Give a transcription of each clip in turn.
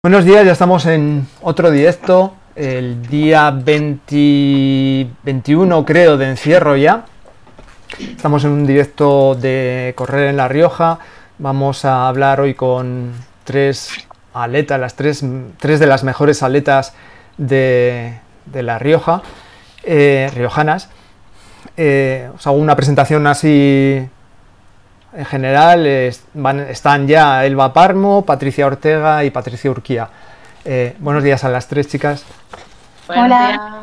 Buenos días, ya estamos en otro directo, el día 21 creo de encierro ya. Estamos en un directo de correr en La Rioja. Vamos a hablar hoy con tres aletas, las tres, tres de las mejores aletas de, La Rioja, eh, riojanas. Eh, os hago una presentación así en general están ya Elba Parmo, Patricia Ortega y Patricia Urquía. Eh, buenos días a las tres chicas. Hola.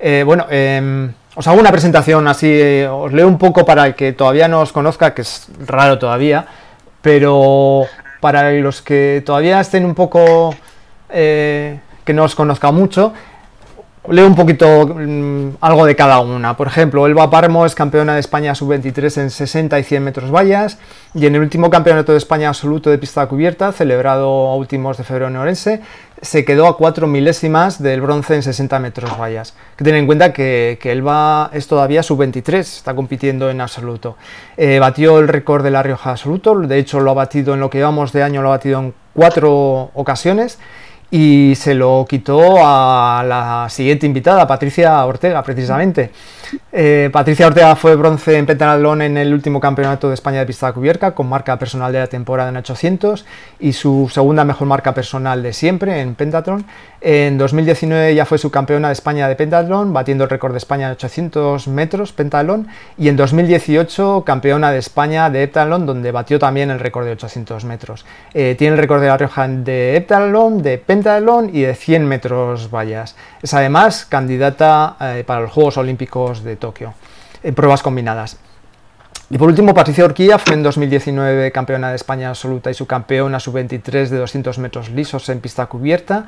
Eh, bueno, em, os hago una presentación así, os leo un poco para el que todavía no os conozca, que es raro todavía, pero para los que todavía estén un poco, eh, que no os conozca mucho, Leo un poquito mm, algo de cada una. Por ejemplo, Elba Parmo es campeona de España sub-23 en 60 y 100 metros vallas y en el último campeonato de España absoluto de pista cubierta, celebrado a últimos de febrero en Orense, se quedó a 4 milésimas del bronce en 60 metros vallas. que tener en cuenta que, que Elba es todavía sub-23, está compitiendo en absoluto. Eh, batió el récord de La Rioja absoluto, de hecho lo ha batido en lo que llevamos de año, lo ha batido en cuatro ocasiones y se lo quitó a la siguiente invitada, Patricia Ortega, precisamente. Eh, Patricia Ortega fue bronce en pentatlón en el último campeonato de España de pista cubierta con marca personal de la temporada en 800 y su segunda mejor marca personal de siempre en pentatlón. En 2019 ya fue subcampeona de España de pentatlón, batiendo el récord de España de 800 metros pentatlón y en 2018 campeona de España de heptatlón donde batió también el récord de 800 metros. Eh, tiene el récord de la Rioja de heptatlón, de pentatlón y de 100 metros vallas. Es además candidata eh, para los Juegos Olímpicos de Tokio, en pruebas combinadas. Y por último, Patricia Orquilla fue en 2019 campeona de España absoluta y subcampeona sub-23 de 200 metros lisos en pista cubierta.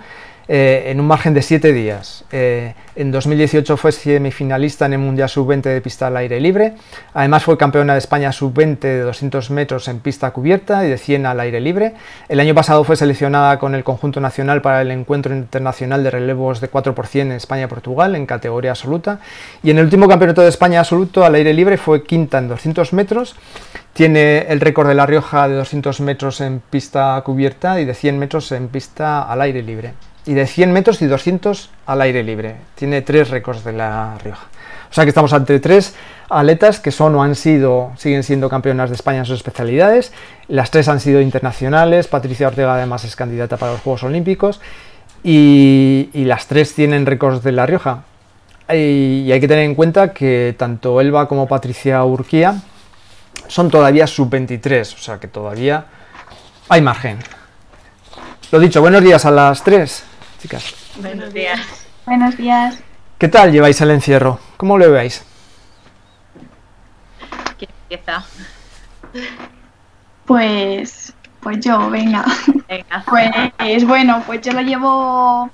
Eh, en un margen de 7 días. Eh, en 2018 fue semifinalista en el Mundial Sub-20 de pista al aire libre. Además fue campeona de España Sub-20 de 200 metros en pista cubierta y de 100 al aire libre. El año pasado fue seleccionada con el conjunto nacional para el encuentro internacional de relevos de 4 en España-Portugal en categoría absoluta. Y en el último campeonato de España absoluto al aire libre fue quinta en 200 metros. Tiene el récord de La Rioja de 200 metros en pista cubierta y de 100 metros en pista al aire libre y de 100 metros y 200 al aire libre. Tiene tres récords de La Rioja. O sea que estamos ante tres atletas que son o han sido, siguen siendo campeonas de España en sus especialidades. Las tres han sido internacionales. Patricia Ortega además es candidata para los Juegos Olímpicos. Y, las tres tienen récords de La Rioja. Y, hay que tener en cuenta que tanto Elba como Patricia Urquía son todavía sub-23. O sea que todavía hay margen. Lo dicho, buenos días a las Buenos días. Buenos días. ¿Qué tal lleváis el encierro? ¿Cómo lo veis? ¿Quién empieza? Pues, pues yo, venga. Venga. Pues bueno, pues yo lo llevo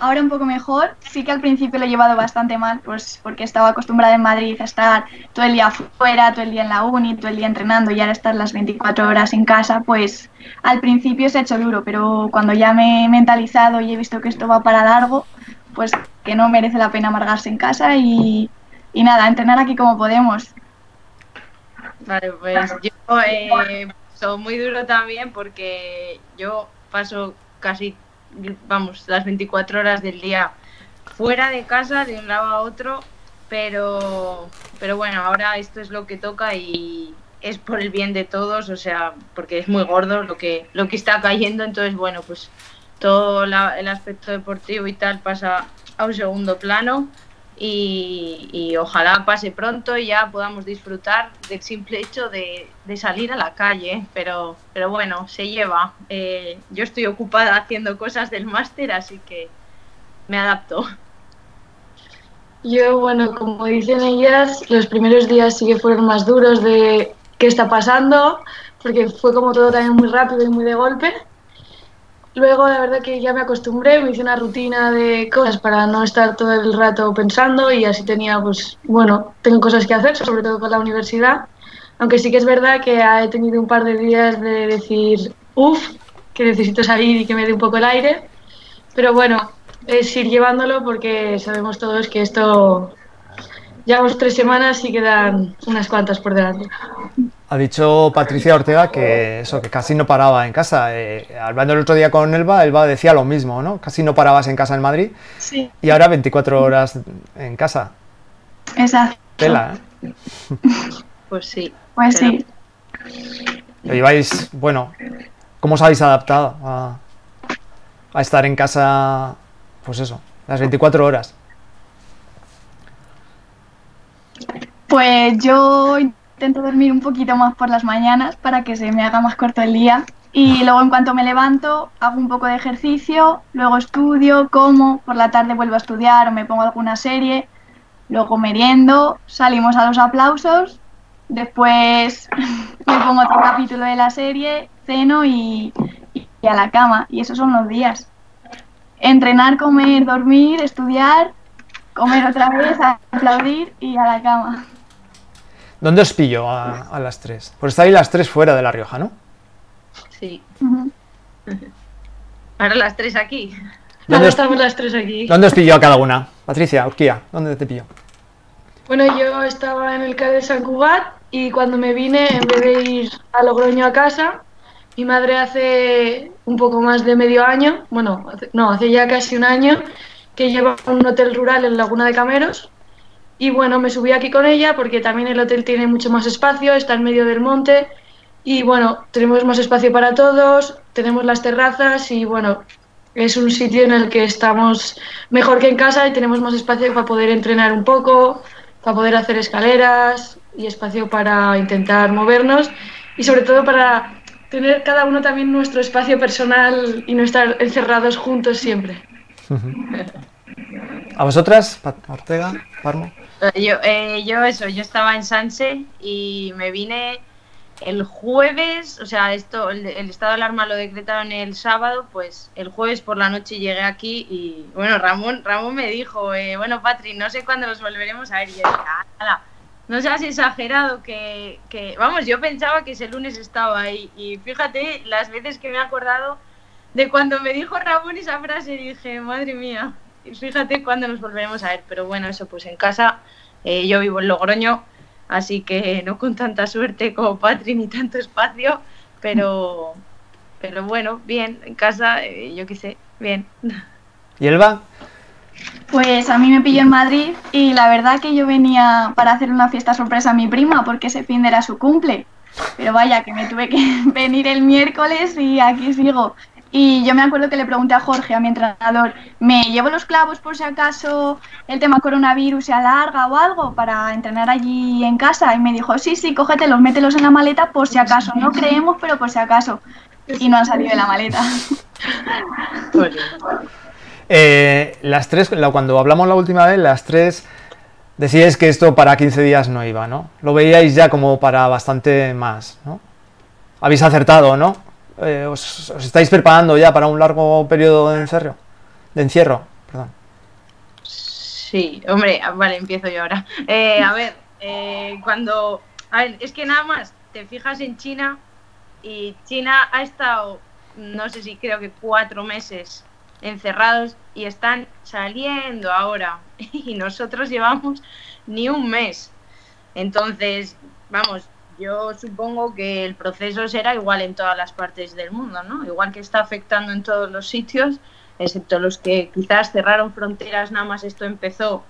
ahora un poco mejor. Sí que al principio lo he llevado bastante mal, pues porque estaba acostumbrada en Madrid a estar todo el día fuera, todo el día en la uni, todo el día entrenando y ahora estar las 24 horas en casa, pues al principio se ha hecho duro, pero cuando ya me he mentalizado y he visto que esto va para largo, pues que no merece la pena amargarse en casa y, y nada, entrenar aquí como podemos. Vale, pues yo eh, soy muy duro también porque yo paso casi vamos, las 24 horas del día fuera de casa, de un lado a otro, pero, pero bueno, ahora esto es lo que toca y es por el bien de todos, o sea, porque es muy gordo lo que, lo que está cayendo, entonces bueno, pues todo el aspecto deportivo y tal pasa a un segundo plano y, ojalá pase pronto y ya podamos disfrutar del simple hecho de, salir a la calle. Pero, pero bueno, se lleva. Eh, yo estoy ocupada haciendo cosas del máster, así que me adapto. Yo, bueno, como dicen ellas, los primeros días sí que fueron más duros de qué está pasando, porque fue como todo también muy rápido y muy de golpe. Luego, la verdad que ya me acostumbré, me hice una rutina de cosas para no estar todo el rato pensando y así tenía, pues, bueno, tengo cosas que hacer, sobre todo con la universidad. Aunque sí que es verdad que he tenido un par de días de decir, uff, que necesito salir y que me dé un poco el aire. Pero bueno, es ir llevándolo porque sabemos todos que esto llevamos tres semanas y quedan unas cuantas por delante. Ha dicho Patricia Ortega que eso, que casi no paraba en casa. Eh, hablando el otro día con Elba, Elba decía lo mismo, ¿no? Casi no parabas en casa en Madrid. Sí. Y ahora 24 horas en casa. Exacto. Tela, ¿eh? Pues sí. Pues pero- sí. Lo lleváis, bueno, ¿cómo os habéis adaptado a, a estar en casa, pues eso, las 24 horas? Pues yo intento dormir un poquito más por las mañanas para que se me haga más corto el día. Y luego en cuanto me levanto, hago un poco de ejercicio, luego estudio, como, por la tarde vuelvo a estudiar o me pongo alguna serie, luego meriendo, salimos a los aplausos, después me pongo otro capítulo de la serie, ceno y, y a la cama. Y esos son los días. Entrenar, comer, dormir, estudiar, comer otra vez, aplaudir y a la cama. ¿Dónde os pillo a, a las 3? Pues estáis las 3 fuera de La Rioja, ¿no? Sí. Ahora las tres aquí. Ahora ¿Dónde os, estamos las tres aquí. ¿Dónde os pillo a cada una? Patricia, Urquía, ¿dónde te pillo? Bueno, yo estaba en el CAE de San Cugat y cuando me vine, en vez de ir a Logroño a casa, mi madre hace un poco más de medio año, bueno, hace- no, hace ya casi un año, que lleva un hotel rural en Laguna de Cameros. Y bueno, me subí aquí con ella porque también el hotel tiene mucho más espacio, está en medio del monte. Y bueno, tenemos más espacio para todos, tenemos las terrazas y bueno, es un sitio en el que estamos mejor que en casa y tenemos más espacio para poder entrenar un poco, para poder hacer escaleras y espacio para intentar movernos y sobre todo para tener cada uno también nuestro espacio personal y no estar encerrados juntos siempre. ¿A vosotras, Ortega, Parmo? Eh, Yo, eh, yo eso, yo estaba en Sanse y me vine el jueves, o sea, esto, el, el estado de alarma lo decretaron el sábado, pues el jueves por la noche llegué aquí y bueno, Ramón, Ramón me dijo, eh, bueno, Patri, no sé cuándo nos volveremos a ver. Y yo dije, "Ala, no seas exagerado que, que, vamos, yo pensaba que ese lunes estaba ahí y fíjate las veces que me he acordado de cuando me dijo Ramón esa frase dije, madre mía, y fíjate cuándo nos volveremos a ver. Pero bueno, eso pues en casa, eh, yo vivo en Logroño, así que no con tanta suerte como Patri ni tanto espacio, pero, pero bueno, bien, en casa, eh, yo qué sé, bien. ¿Y Elba? Pues a mí me pilló en Madrid y la verdad que yo venía para hacer una fiesta sorpresa a mi prima porque ese fin de era su cumple. Pero vaya, que me tuve que venir el miércoles y aquí sigo. Y yo me acuerdo que le pregunté a Jorge, a mi entrenador, ¿me llevo los clavos por si acaso el tema coronavirus se alarga o algo para entrenar allí en casa? Y me dijo, sí, sí, cógetelos, mételos en la maleta por si acaso. No creemos, pero por si acaso. Y no han salido de la maleta. Eh, las tres, cuando hablamos la última vez, las tres decíais que esto para 15 días no iba, ¿no? Lo veíais ya como para bastante más, ¿no? Habéis acertado, ¿no? Eh, os, estáis preparando ya para un largo periodo de encierro? De encierro, perdón. Sí, hombre, ah, vale, empiezo yo ahora. Eh, a ver, eh, cuando... A ver, es que nada más te fijas en China y China ha estado, no sé si creo que cuatro meses encerrados y están saliendo ahora y nosotros llevamos ni un mes. Entonces, vamos, yo supongo que el proceso será igual en todas las partes del mundo, ¿no? Igual que está afectando en todos los sitios, excepto los que quizás cerraron fronteras, nada más esto empezó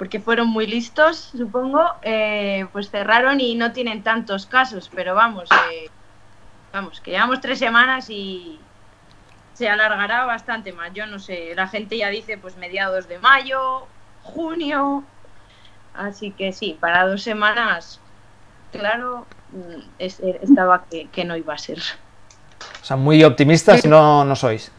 porque fueron muy listos, supongo, eh, pues cerraron y no tienen tantos casos, pero vamos, eh, vamos, que llevamos tres semanas y se alargará bastante más. Yo no sé, la gente ya dice pues mediados de mayo, junio, así que sí, para dos semanas, claro, mm, es- estaba que, que no iba a ser. O sea, muy optimistas no, no sois.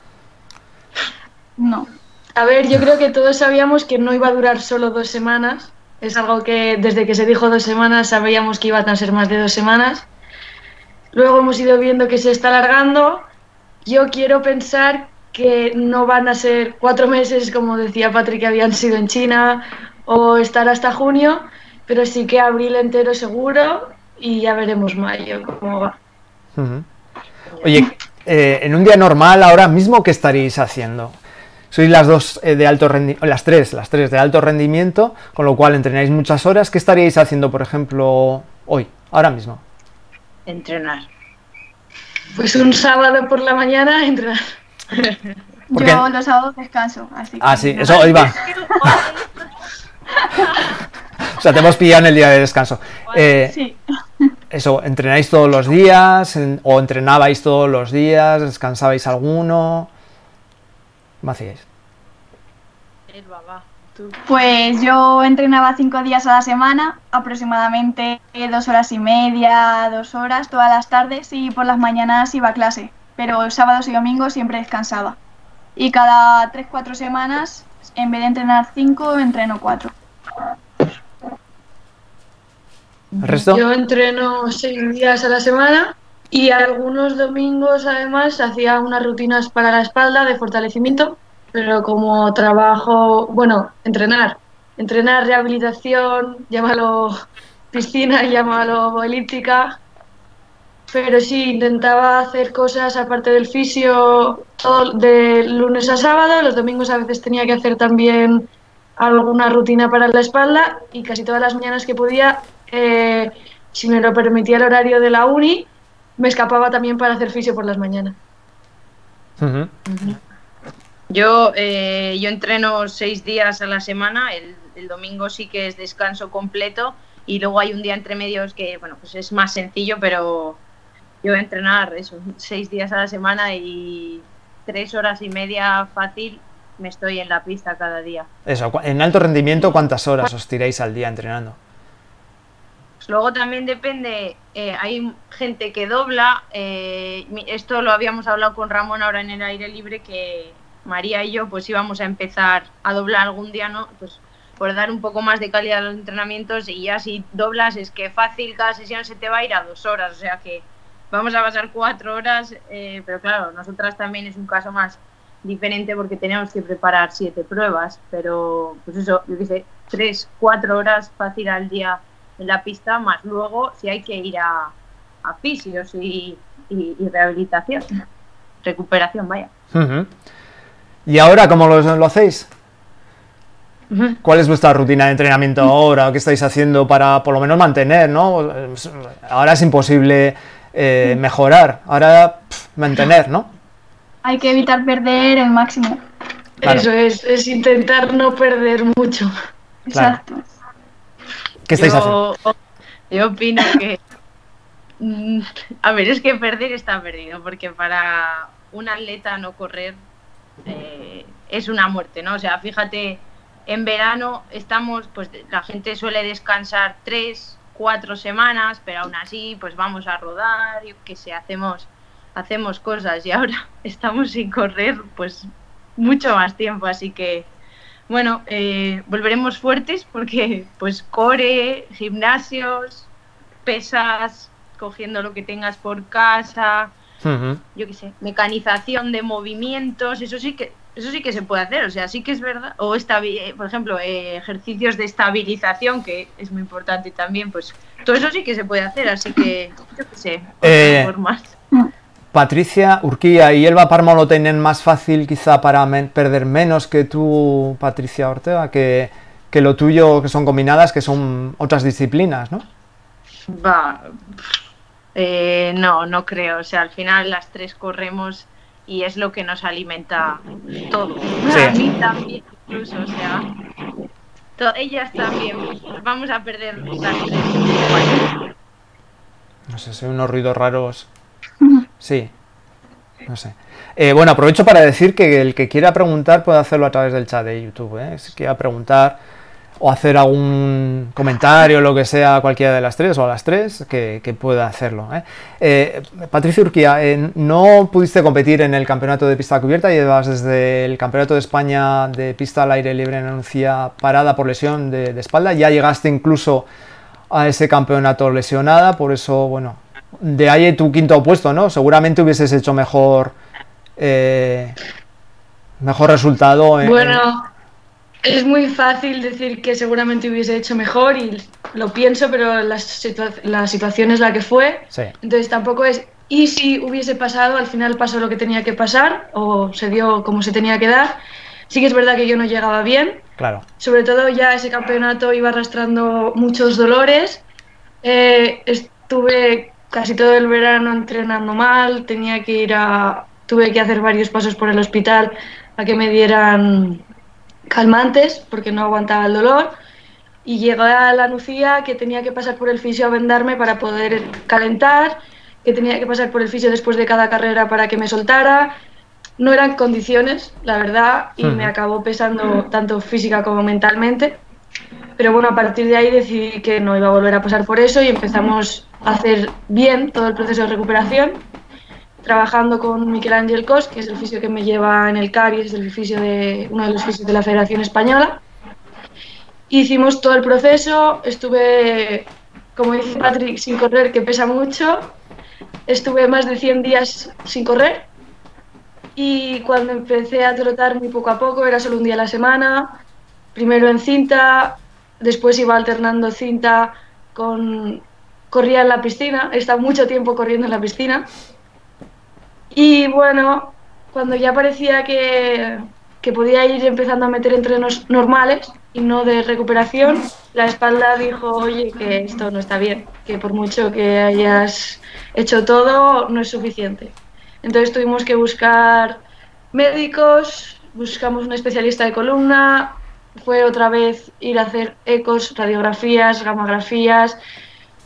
No. A ver, yo creo que todos sabíamos que no iba a durar solo dos semanas. Es algo que desde que se dijo dos semanas sabíamos que iban a ser más de dos semanas. Luego hemos ido viendo que se está alargando. Yo quiero pensar que no van a ser cuatro meses, como decía Patrick, que habían sido en China, o estar hasta junio, pero sí que abril entero seguro y ya veremos mayo cómo va. Oye, eh, en un día normal, ahora mismo, ¿qué estaréis haciendo? Sois las dos eh, de alto rendimiento, las tres, las tres de alto rendimiento, con lo cual entrenáis muchas horas. ¿Qué estaríais haciendo, por ejemplo, hoy, ahora mismo? entrenar. Pues un sábado por la mañana entrenar. ¿Por Yo qué? los sábados descanso, así que... Ah, sí, eso iba. O sea, te hemos pillado en el día de descanso. Eh, Sí. Eso, ¿entrenáis todos los días? En- ¿O entrenabais todos los días? ¿Descansabais alguno? ¿Cómo hacíais? Pues yo entrenaba cinco días a la semana, aproximadamente dos horas y media, dos horas todas las tardes y por las mañanas iba a clase, pero sábados y domingos siempre descansaba. Y cada tres, cuatro semanas, en vez de entrenar cinco, entreno cuatro. ¿El resto? Yo entreno seis días a la semana y algunos domingos además hacía unas rutinas para la espalda de fortalecimiento, pero como trabajo, bueno, entrenar, entrenar rehabilitación, llámalo piscina, llámalo elíptica, pero sí intentaba hacer cosas aparte del fisio todo de lunes a sábado, los domingos a veces tenía que hacer también alguna rutina para la espalda y casi todas las mañanas que podía, eh, si me lo permitía el horario de la uni, me escapaba también para hacer fisio por las mañanas. Yo, eh, yo entreno seis días a la semana, el, el domingo sí que es descanso completo y luego hay un día entre medios que, bueno, pues es más sencillo, pero yo entrenar eso, seis días a la semana y tres horas y media fácil me estoy en la pista cada día. Eso, en alto rendimiento, ¿cuántas horas os tiráis al día entrenando? Luego también depende, eh, hay gente que dobla, eh, esto lo habíamos hablado con Ramón ahora en el aire libre, que María y yo pues íbamos a empezar a doblar algún día, ¿no? Pues por dar un poco más de calidad a los entrenamientos y ya si doblas es que fácil cada sesión se te va a ir a dos horas, o sea que vamos a pasar cuatro horas, eh, pero claro, nosotras también es un caso más diferente porque tenemos que preparar siete pruebas, pero pues eso, yo qué sé, tres, cuatro horas fácil al día en la pista, más luego si hay que ir a, a fisios y, y- y rehabilitación, recuperación, vaya. ¿Y ahora cómo lo, lo hacéis? ¿Cuál es vuestra rutina de entrenamiento ahora? ¿Qué estáis haciendo para por lo menos mantener, no? Ahora es imposible eh, mejorar, ahora mantener, ¿no? Hay que evitar perder el máximo. Claro. Eso es, es intentar no perder mucho. Claro. Exacto. ¿Qué estáis haciendo? yo, yo opino que. mm, A ver, es que perder está perdido, porque para un atleta no correr eh, es una muerte, ¿no? O sea, fíjate, en verano estamos, pues la gente suele descansar tres, cuatro semanas, pero aún así, pues vamos a rodar, yo qué sé, hacemos, hacemos cosas y ahora estamos sin correr, pues mucho más tiempo, así que bueno, eh, volveremos fuertes porque pues core, gimnasios, pesas, cogiendo lo que tengas por casa, yo qué sé, mecanización de movimientos, eso sí que eso sí que se puede hacer, o sea, sí que es verdad, o eh, por ejemplo, eh, ejercicios de estabilización que es muy importante también, pues todo eso sí que se puede hacer, así que yo qué sé, Eh, formas. Patricia Urquía y Elba Parma lo tienen más fácil quizá para men- perder menos que tú, Patricia Ortega, que, que lo tuyo que son combinadas, que son otras disciplinas, ¿no? Va, eh, no, no creo. O sea, al final las tres corremos y es lo que nos alimenta todo. Sí. A mí también, incluso, o sea, to- ellas también. Vamos a perder las tres. No sé, son unos ruidos raros. Sí, no sé. Eh, bueno, aprovecho para decir que el que quiera preguntar puede hacerlo a través del chat de YouTube. ¿eh? Si quiera preguntar o hacer algún comentario, lo que sea, cualquiera de las tres o a las tres, que, pueda hacerlo. ¿eh? Eh, Patricia Urquía, eh, no pudiste competir en el campeonato de pista cubierta, llevas desde el campeonato de España de pista al aire libre en Anuncia parada por lesión de espalda, ya llegaste incluso a ese campeonato lesionada, por eso, bueno, de ahí tu quinto puesto, ¿no? Seguramente hubieses hecho mejor eh, mejor resultado en, Bueno, es muy fácil decir que seguramente hubiese hecho mejor y lo pienso, pero la, situa- la situación es la que fue. Sí. Entonces tampoco es. Y si hubiese pasado, al final pasó lo que tenía que pasar o se dio como se tenía que dar. Sí que es verdad que yo no llegaba bien, claro. sobre todo ya ese campeonato iba arrastrando muchos dolores. Eh, estuve casi todo el verano entrenando mal, tenía que ir a, tuve que hacer varios pasos por el hospital a que me dieran calmantes porque no aguantaba el dolor y llegué a la Lucía que tenía que pasar por el fisio a vendarme para poder calentar, que tenía que pasar por el fisio después de cada carrera para que me soltara. No eran condiciones, la verdad, y me acabó pesando tanto física como mentalmente. Pero bueno, a partir de ahí decidí que no iba a volver a pasar por eso y empezamos a hacer bien todo el proceso de recuperación, trabajando con Miquel Ángel Cos, que es el fisio que me lleva en el CAR y es el fisio de, uno de los fisios de la Federación Española. Hicimos todo el proceso, estuve, como dice Patrick, sin correr, que pesa mucho. Estuve más de 100 días sin correr y cuando empecé a trotar muy poco a poco, era solo un día a la semana, primero en cinta, después iba alternando cinta con... corría en la piscina, he estado mucho tiempo corriendo en la piscina. Y bueno, cuando ya parecía que, que podía ir empezando a meter entrenos normales y no de recuperación, la espalda dijo, oye, que esto no está bien, que por mucho que hayas hecho todo, no es suficiente. Entonces tuvimos que buscar médicos, buscamos un especialista de columna, fue otra vez ir a hacer ecos, radiografías, gamografías.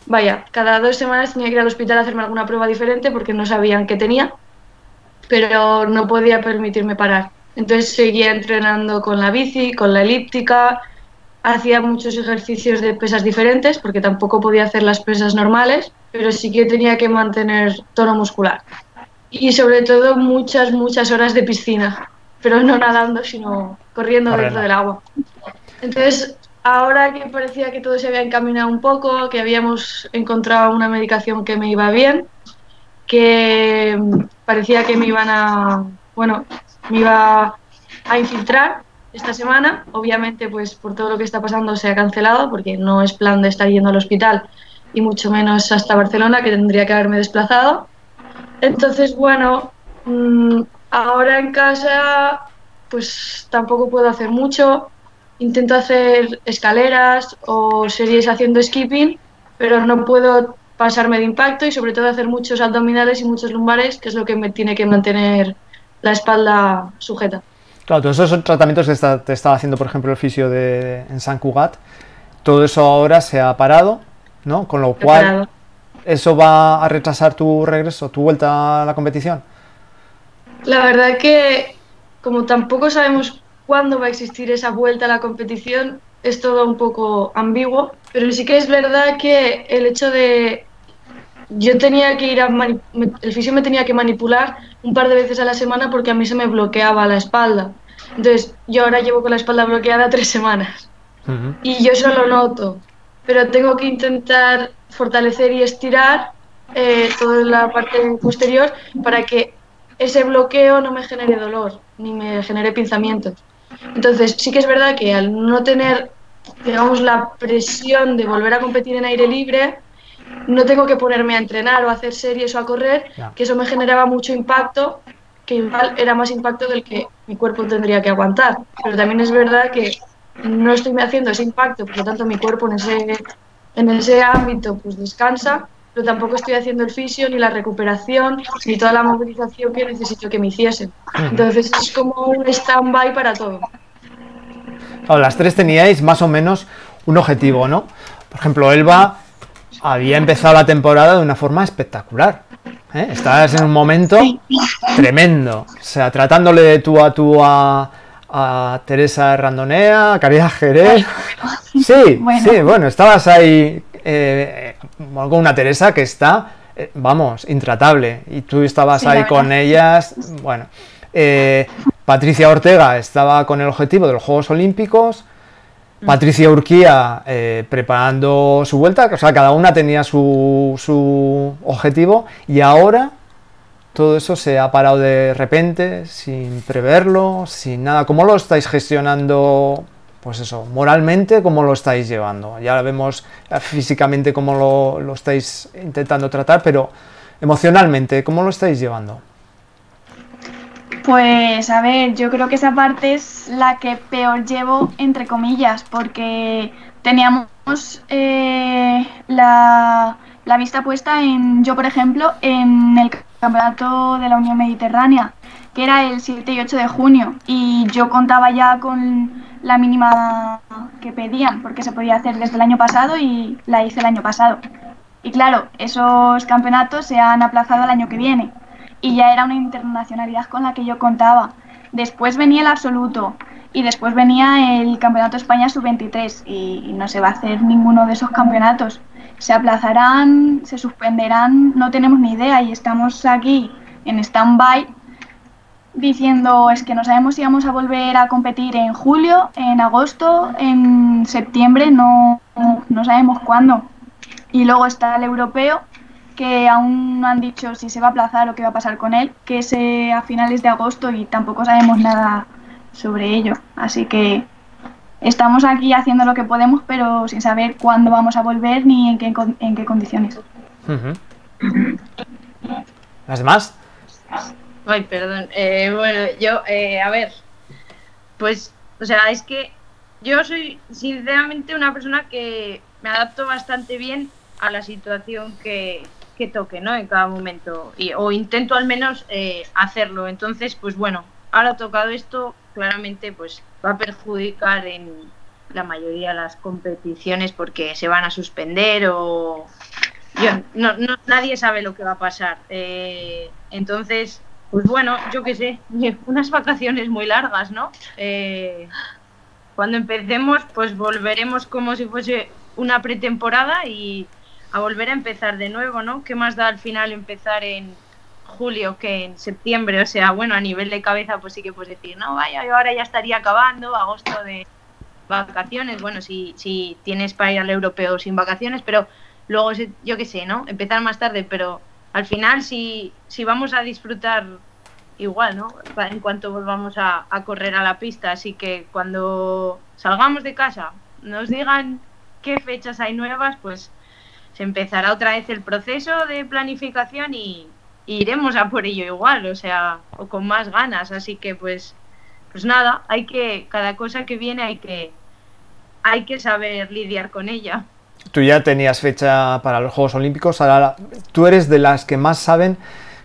Vaya, cada dos semanas tenía que ir al hospital a hacerme alguna prueba diferente porque no sabían qué tenía, pero no podía permitirme parar. Entonces seguía entrenando con la bici, con la elíptica, hacía muchos ejercicios de pesas diferentes porque tampoco podía hacer las pesas normales, pero sí que tenía que mantener tono muscular. Y sobre todo muchas, muchas horas de piscina, pero no nadando, sino corriendo dentro del agua. Entonces, ahora que parecía que todo se había encaminado un poco, que habíamos encontrado una medicación que me iba bien, que parecía que me iban a, bueno, me iba a infiltrar esta semana. Obviamente, pues por todo lo que está pasando se ha cancelado porque no es plan de estar yendo al hospital y mucho menos hasta Barcelona, que tendría que haberme desplazado. Entonces, bueno, mm, ahora en casa pues tampoco puedo hacer mucho. Intento hacer escaleras o series haciendo skipping, pero no puedo pasarme de impacto y sobre todo hacer muchos abdominales y muchos lumbares, que es lo que me tiene que mantener la espalda sujeta. Claro, todos esos tratamientos que te estaba haciendo, por ejemplo, el fisio de, en San Cugat, todo eso ahora se ha parado, ¿no? Con lo cual, ¿Eso va a retrasar tu regreso, tu vuelta a la competición? La verdad que como tampoco sabemos cuándo va a existir esa vuelta a la competición, es todo un poco ambiguo, pero sí que es verdad que el hecho de yo tenía que ir a el fisio me tenía que manipular un par de veces a la semana porque a mí se me bloqueaba la espalda. Entonces, yo ahora llevo con la espalda bloqueada tres semanas. Y yo eso lo noto, pero tengo que intentar fortalecer y estirar eh, toda la parte posterior para que ese bloqueo no me genere dolor ni me genere pinzamientos. Entonces, sí que es verdad que al no tener, digamos, la presión de volver a competir en aire libre, no tengo que ponerme a entrenar o a hacer series o a correr, que eso me generaba mucho impacto, que igual era más impacto del que mi cuerpo tendría que aguantar. Pero también es verdad que no estoy haciendo ese impacto, por lo tanto mi cuerpo en ese en ese ámbito pues descansa, pero tampoco estoy haciendo el fisio, ni la recuperación, ni toda la movilización que necesito que me hiciesen. Entonces es como un stand-by para todo. las tres teníais más o menos un objetivo, ¿no? Por ejemplo, Elba había empezado la temporada de una forma espectacular. ¿eh? Estabas en un momento tremendo. O sea, tratándole de tú a tú a, a Teresa Randonea, a Caridad Jerez. Sí, sí, bueno, estabas ahí eh, con una Teresa que está, eh, vamos, intratable. Y tú estabas ahí con ellas. Bueno, eh, Patricia Ortega estaba con el objetivo de los Juegos Olímpicos. Mm. Patricia Urquía preparando su vuelta, o sea, cada una tenía su, su objetivo y ahora todo eso se ha parado de repente, sin preverlo, sin nada. ¿Cómo lo estáis gestionando? Pues eso, moralmente, ¿cómo lo estáis llevando? Ya vemos físicamente cómo lo, lo estáis intentando tratar, pero emocionalmente, ¿cómo lo estáis llevando? Pues a ver, yo creo que esa parte es la que peor llevo, entre comillas, porque teníamos eh, la la vista puesta en, yo por ejemplo, en el campeonato de la Unión Mediterránea, que era el 7 y 8 de junio, y yo contaba ya con la mínima que pedían, porque se podía hacer desde el año pasado y la hice el año pasado. Y claro, esos campeonatos se han aplazado al año que viene, y ya era una internacionalidad con la que yo contaba. Después venía el absoluto, y después venía el Campeonato España Sub-23 y no se va a hacer ninguno de esos campeonatos. Se aplazarán, se suspenderán, no tenemos ni idea y estamos aquí en stand-by diciendo es que no sabemos si vamos a volver a competir en julio, en agosto, en septiembre, no, no sabemos cuándo. Y luego está el europeo, que aún no han dicho si se va a aplazar o qué va a pasar con él, que es eh, a finales de agosto y tampoco sabemos nada sobre ello. Así que estamos aquí haciendo lo que podemos, pero sin saber cuándo vamos a volver ni en qué, en qué condiciones. ¿Las demás? Ay, perdón. Eh, bueno, yo, eh, a ver, pues, o sea, es que yo soy sinceramente una persona que me adapto bastante bien a la situación que, que toque, ¿no? En cada momento. Y, o intento al menos eh, hacerlo. Entonces, pues bueno, ahora tocado esto, claramente pues va a perjudicar en la mayoría de las competiciones porque se van a suspender o no, nadie sabe lo que va a pasar. Eh, entonces, pues bueno, yo qué sé, unas vacaciones muy largas, ¿no? Eh, cuando empecemos, pues volveremos como si fuese una pretemporada y a volver a empezar de nuevo, ¿no? ¿Qué más da al final empezar en, julio que en septiembre, o sea, bueno, a nivel de cabeza pues sí que puedes decir, no, vaya, yo ahora ya estaría acabando, agosto de vacaciones, bueno, si, si tienes para ir al europeo sin vacaciones, pero luego, yo qué sé, ¿no? Empezar más tarde, pero al final si, si vamos a disfrutar igual, ¿no? En cuanto volvamos a, a correr a la pista, así que cuando salgamos de casa, nos digan qué fechas hay nuevas, pues se empezará otra vez el proceso de planificación y, iremos a por ello igual, o sea, o con más ganas, así que pues pues nada, hay que cada cosa que viene hay que hay que saber lidiar con ella. Tú ya tenías fecha para los Juegos Olímpicos, ahora tú eres de las que más saben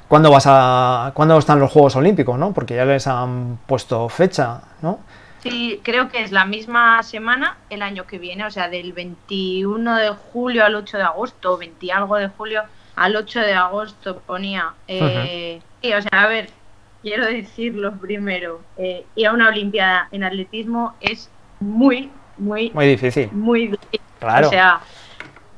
cuándo vas a cuándo están los Juegos Olímpicos, ¿no? Porque ya les han puesto fecha, ¿no? Sí, creo que es la misma semana el año que viene, o sea, del 21 de julio al 8 de agosto, 20 algo de julio al 8 de agosto ponía. Eh, o sea, a ver, quiero decirlo primero, eh, ir a una Olimpiada en atletismo es muy, muy, muy difícil. Muy difícil. O sea,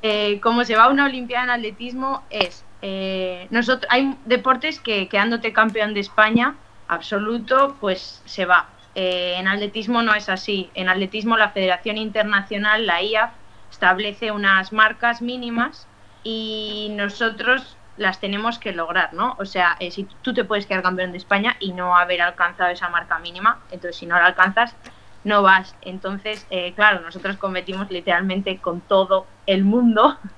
eh, como se va una Olimpiada en atletismo es, eh, nosotros, hay deportes que quedándote campeón de España absoluto, pues se va. en atletismo no es así. En atletismo la Federación Internacional, la IAF, establece unas marcas mínimas y nosotros las tenemos que lograr, ¿no? O sea, eh, si tú te puedes quedar campeón de España y no haber alcanzado esa marca mínima, entonces si no la alcanzas, no vas. Entonces, eh, claro, nosotros competimos literalmente con todo el mundo.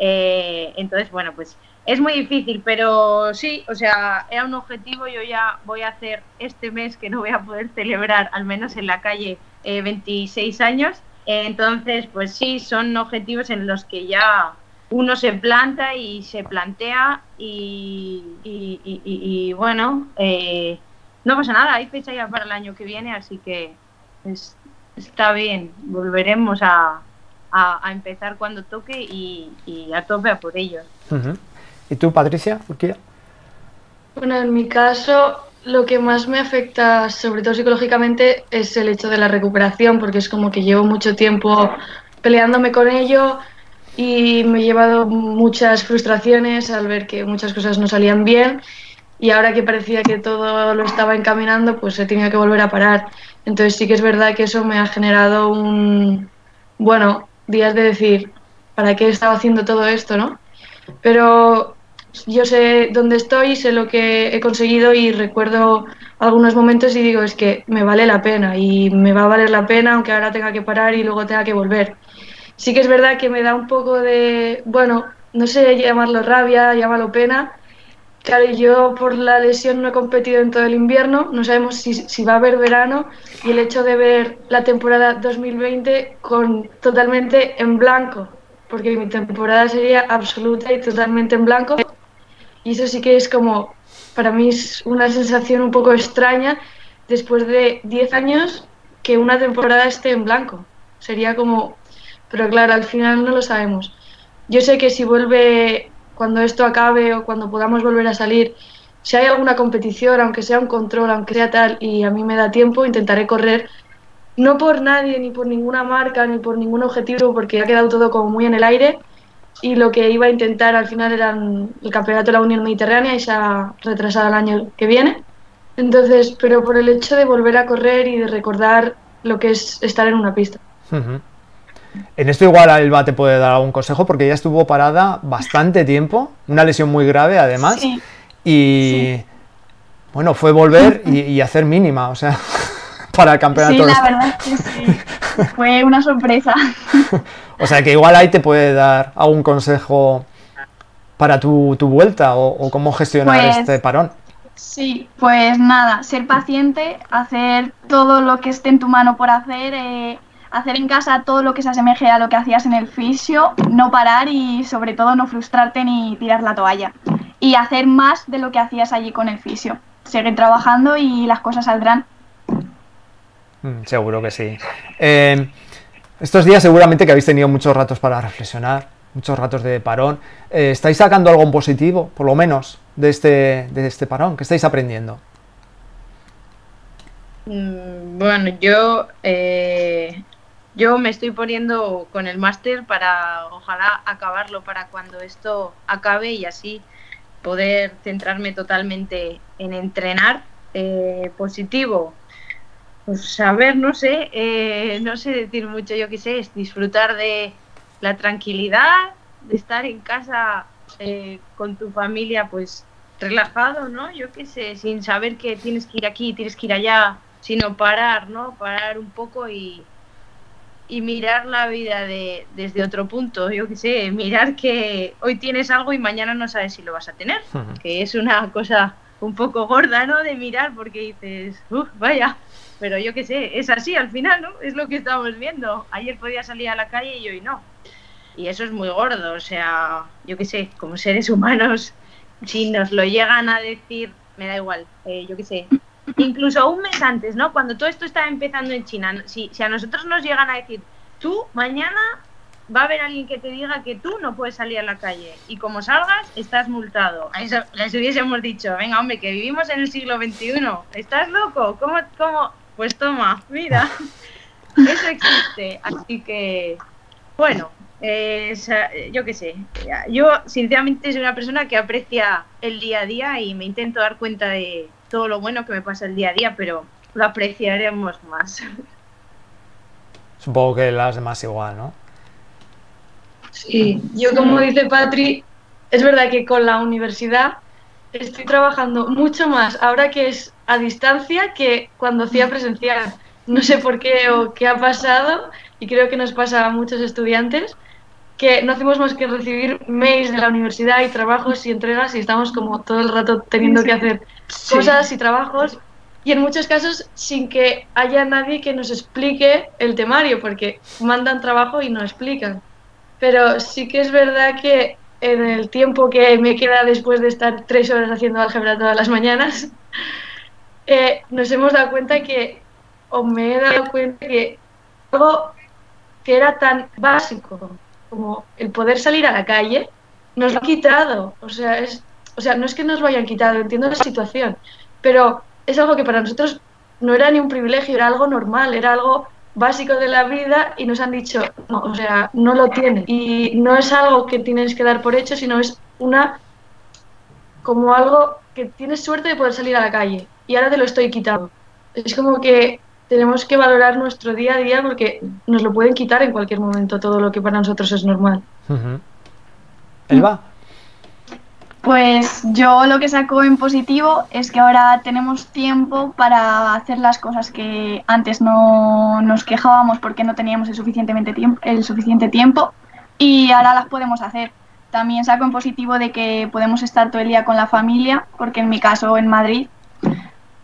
Eh, entonces, bueno, pues es muy difícil, pero sí, o sea, era un objetivo. Yo ya voy a hacer este mes que no voy a poder celebrar, al menos en la calle, 26 años. entonces, pues sí, son objetivos en los que ya uno se planta y se plantea y, y, bueno, eh, no pasa nada, hay fecha ya para el año que viene, así que está bien, volveremos a, a, empezar cuando toque y, a tope a por ello. ¿Y tú, Patricia? Bueno, en mi caso, lo que más me afecta, sobre todo psicológicamente, es el hecho de la recuperación, porque es como que llevo mucho tiempo peleándome con ello y me he llevado muchas frustraciones al ver que muchas cosas no salían bien y ahora que parecía que todo lo estaba encaminando, pues he tenido que volver a parar. Entonces sí que es verdad que eso me ha generado un, bueno, días de decir, ¿para qué estaba haciendo todo esto, no? Pero yo sé dónde estoy, sé lo que he conseguido y recuerdo algunos momentos y digo, es que me vale la pena y me va a valer la pena aunque ahora tenga que parar y luego tenga que volver sí que es verdad que me da un poco de, bueno, no sé llamarlo rabia, llamarlo pena. Claro, yo por la lesión no he competido en todo el invierno, no sabemos si, va a haber verano y el hecho de ver la temporada 2020 con totalmente en blanco porque mi temporada sería absoluta y totalmente en blanco. Y eso sí que es como, para mí es una sensación un poco extraña después de 10 años que una temporada esté en blanco. Sería como, pero claro, al final no lo sabemos. Yo sé que si vuelve, cuando esto acabe o cuando podamos volver a salir, si hay alguna competición, aunque sea un control, aunque sea tal, y a mí me da tiempo, intentaré correr no por nadie, ni por ninguna marca, ni por ningún objetivo, porque ha quedado todo como muy en el aire. Y lo que iba a intentar al final era el campeonato de la Unión Mediterránea y se ha retrasado el año que viene. Entonces, pero por el hecho de volver a correr y de recordar lo que es estar en una pista. En esto igual Alba te puede dar algún consejo porque ella estuvo parada bastante tiempo, una lesión muy grave además. Y bueno, fue volver y, y hacer mínima, o sea, para el campeonato. Sí, la verdad es que sí. Fue una sorpresa. o sea que igual ahí te puede dar algún consejo para tu, vuelta o, cómo gestionar pues este parón. Sí, pues nada, ser paciente, hacer todo lo que esté en tu mano por hacer, eh, hacer en casa todo lo que se asemeje a lo que hacías en el fisio, no parar y sobre todo no frustrarte ni tirar la toalla. Y hacer más de lo que hacías allí con el fisio. Seguir trabajando y las cosas saldrán. Mm, seguro que sí. Eh, estos días seguramente que habéis tenido muchos ratos para reflexionar, muchos ratos de parón. Eh, ¿Estáis sacando algo positivo, por lo menos, de este, de este parón? ¿Qué estáis aprendiendo? Mm, bueno, yo, eh, yo me estoy poniendo con el máster para ojalá acabarlo para cuando esto acabe y así poder centrarme totalmente en entrenar positivo pues a ver, no sé, eh, no sé decir mucho, yo qué sé, es disfrutar de la tranquilidad, de estar en casa eh, con tu familia, pues relajado, ¿no? Yo qué sé, sin saber que tienes que ir aquí, tienes que ir allá, sino parar, ¿no? Parar un poco y, y mirar la vida de, desde otro punto, yo qué sé, mirar que hoy tienes algo y mañana no sabes si lo vas a tener, que es una cosa un poco gorda, ¿no? De mirar porque dices, uff, vaya, pero yo qué sé, es así al final, ¿no? Es lo que estamos viendo. Ayer podía salir a la calle y hoy no. Y eso es muy gordo, o sea, yo qué sé, como seres humanos, si nos lo llegan a decir, me da igual, eh, yo qué sé, incluso un mes antes, ¿no? Cuando todo esto estaba empezando en China, si, a nosotros nos llegan a decir, tú mañana va a haber alguien que te diga que tú no puedes salir a la calle y como salgas estás multado. A eso les hubiésemos dicho, venga hombre, que vivimos en el siglo XXI, ¿estás loco? ¿Cómo, cómo, pues toma, mira, eso existe. Así que, bueno, eh, yo qué sé, yo sinceramente soy una persona que aprecia el día a día y me intento dar cuenta de todo lo bueno que me pasa el día a día, pero lo apreciaremos más. Supongo que las demás igual, ¿no? Sí, yo como dice Patri, es verdad que con la universidad estoy trabajando mucho más ahora que es a distancia que cuando hacía presencial. No sé por qué o qué ha pasado y creo que nos pasa a muchos estudiantes que no hacemos más que recibir mails de la universidad y trabajos y entregas y estamos como todo el rato teniendo que hacer cosas y trabajos y en muchos casos sin que haya nadie que nos explique el temario porque mandan trabajo y no explican. Pero sí que es verdad que en el tiempo que me queda después de estar tres horas haciendo álgebra todas las mañanas, eh, nos hemos dado cuenta que, o me he dado cuenta que algo que era tan básico como el poder salir a la calle, nos lo han quitado. O sea, es, o sea, no es que nos lo hayan quitado, entiendo la situación, pero es algo que para nosotros no era ni un privilegio, era algo normal, era algo básico de la vida y nos han dicho, no, o sea, no lo tienes. Y no es algo que tienes que dar por hecho, sino es una como algo que tienes suerte de poder salir a la calle y ahora te lo estoy quitando. Es como que tenemos que valorar nuestro día a día porque nos lo pueden quitar en cualquier momento todo lo que para nosotros es normal. Elba. Pues yo lo que saco en positivo es que ahora tenemos tiempo para hacer las cosas que antes no nos quejábamos porque no teníamos el, suficientemente tiempo, el suficiente tiempo y ahora las podemos hacer. También saco en positivo de que podemos estar todo el día con la familia, porque en mi caso en Madrid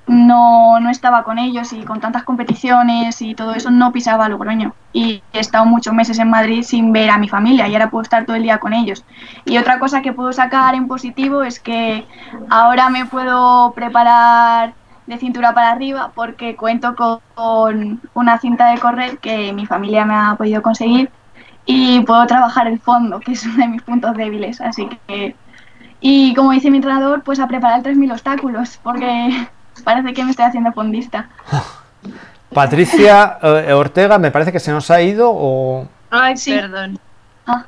no, no estaba con ellos y con tantas competiciones y todo eso no pisaba Logroño. Y he estado muchos meses en Madrid sin ver a mi familia y ahora puedo estar todo el día con ellos. Y otra cosa que puedo sacar en positivo es que ahora me puedo preparar de cintura para arriba porque cuento con una cinta de correr que mi familia me ha podido conseguir y puedo trabajar el fondo, que es uno de mis puntos débiles. Así que, y como dice mi entrenador, pues a preparar 3.000 obstáculos porque parece que me estoy haciendo fondista. Patricia eh, Ortega, me parece que se nos ha ido o... Ay, perdón. Ah.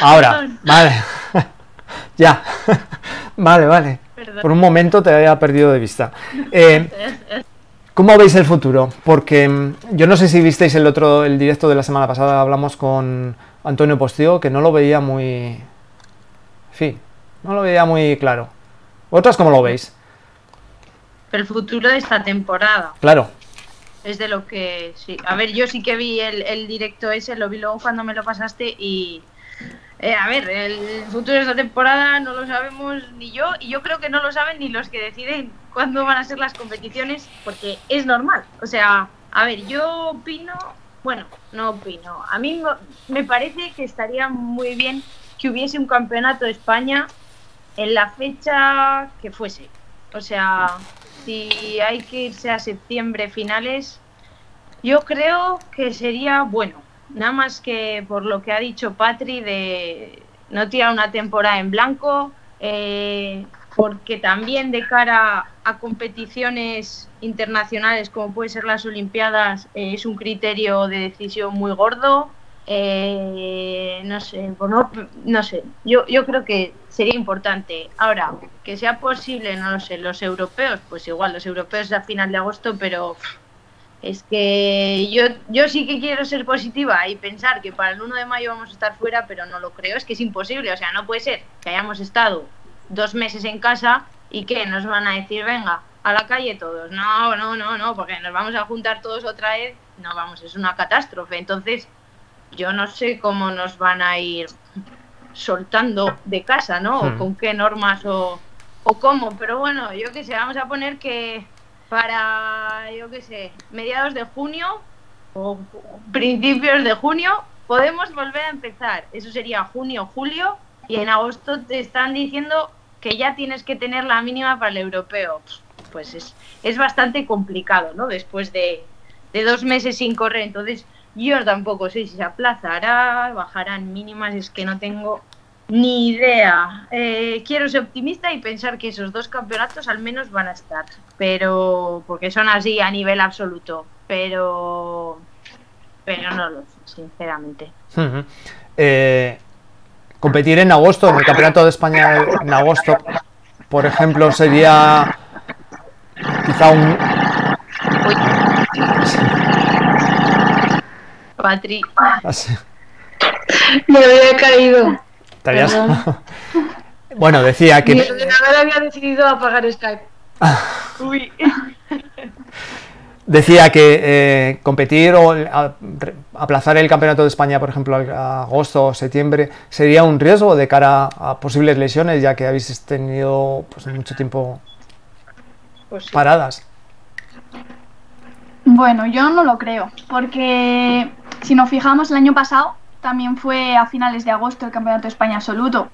Ahora, vale. ya. vale, vale. Por un momento te había perdido de vista. Eh, ¿Cómo veis el futuro? Porque mm, yo no sé si visteis el otro, el directo de la semana pasada, hablamos con Antonio Postío, que no lo veía muy... Sí, no lo veía muy claro. ¿Otras cómo lo veis? El futuro de esta temporada. Claro. Es de lo que... Sí. A ver, yo sí que vi el, el directo ese, lo vi luego cuando me lo pasaste y eh, a ver, el futuro de esta temporada no lo sabemos ni yo y yo creo que no lo saben ni los que deciden cuándo van a ser las competiciones porque es normal. O sea, a ver, yo opino, bueno, no opino. A mí me parece que estaría muy bien que hubiese un campeonato de España en la fecha que fuese. O sea, si hay que irse a septiembre finales, yo creo que sería bueno Nada más que por lo que ha dicho Patri de no tirar una temporada en blanco, eh, porque también de cara a competiciones internacionales como pueden ser las Olimpiadas eh, es un criterio de decisión muy gordo. Eh, no sé, no, sé. Yo, yo creo que sería importante. Ahora, que sea posible, no lo sé, los europeos, pues igual, los europeos a final de agosto, pero es que yo, yo sí que quiero ser positiva y pensar que para el 1 de mayo vamos a estar fuera, pero no lo creo, es que es imposible, o sea, no puede ser que hayamos estado dos meses en casa y que nos van a decir, venga, a la calle todos. No, no, no, no, porque nos vamos a juntar todos otra vez. No, vamos, es una catástrofe. Entonces, yo no sé cómo nos van a ir soltando de casa, ¿no? O Hmm. con qué normas o, o cómo. Pero bueno, yo qué sé, vamos a poner que para, yo qué sé, mediados de junio o principios de junio podemos volver a empezar. Eso sería junio, julio y en agosto te están diciendo que ya tienes que tener la mínima para el europeo. Pues es, es bastante complicado, ¿no? Después de, de dos meses sin correr. Entonces yo tampoco sé si se aplazará, bajarán mínimas, es que no tengo ni idea. Eh, quiero ser optimista y pensar que esos dos campeonatos al menos van a estar, pero porque son así a nivel absoluto, pero pero no lo sé, sinceramente. Eh, competir en agosto, en el Campeonato de España en agosto, por ejemplo, sería quizá un... Uy. Patri, así, Me había caído. bueno, decía Mi que... ordenador había decidido apagar Skype. uy, Decía que eh, competir o a- re- aplazar el Campeonato de España, por ejemplo, a agosto o septiembre, sería un riesgo de cara a posibles lesiones, ya que habéis tenido pues, mucho tiempo pues sí. paradas. Bueno, yo no lo creo, porque si nos fijamos el año pasado también fue a finales de agosto el Campeonato de España absoluto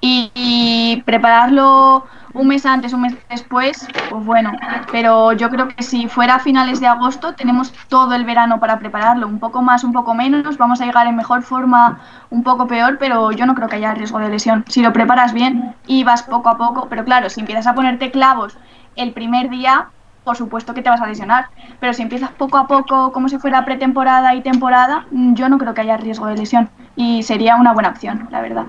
y, y prepararlo un mes antes, un mes después, pues bueno, pero yo creo que si fuera a finales de agosto tenemos todo el verano para prepararlo, un poco más, un poco menos, vamos a llegar en mejor forma, un poco peor, pero yo no creo que haya riesgo de lesión. Si lo preparas bien y vas poco a poco, pero claro, si empiezas a ponerte clavos el primer día, por supuesto que te vas a lesionar, pero si empiezas poco a poco como si fuera pretemporada y temporada, mm, yo no creo que haya riesgo de lesión y sería una buena opción, la verdad.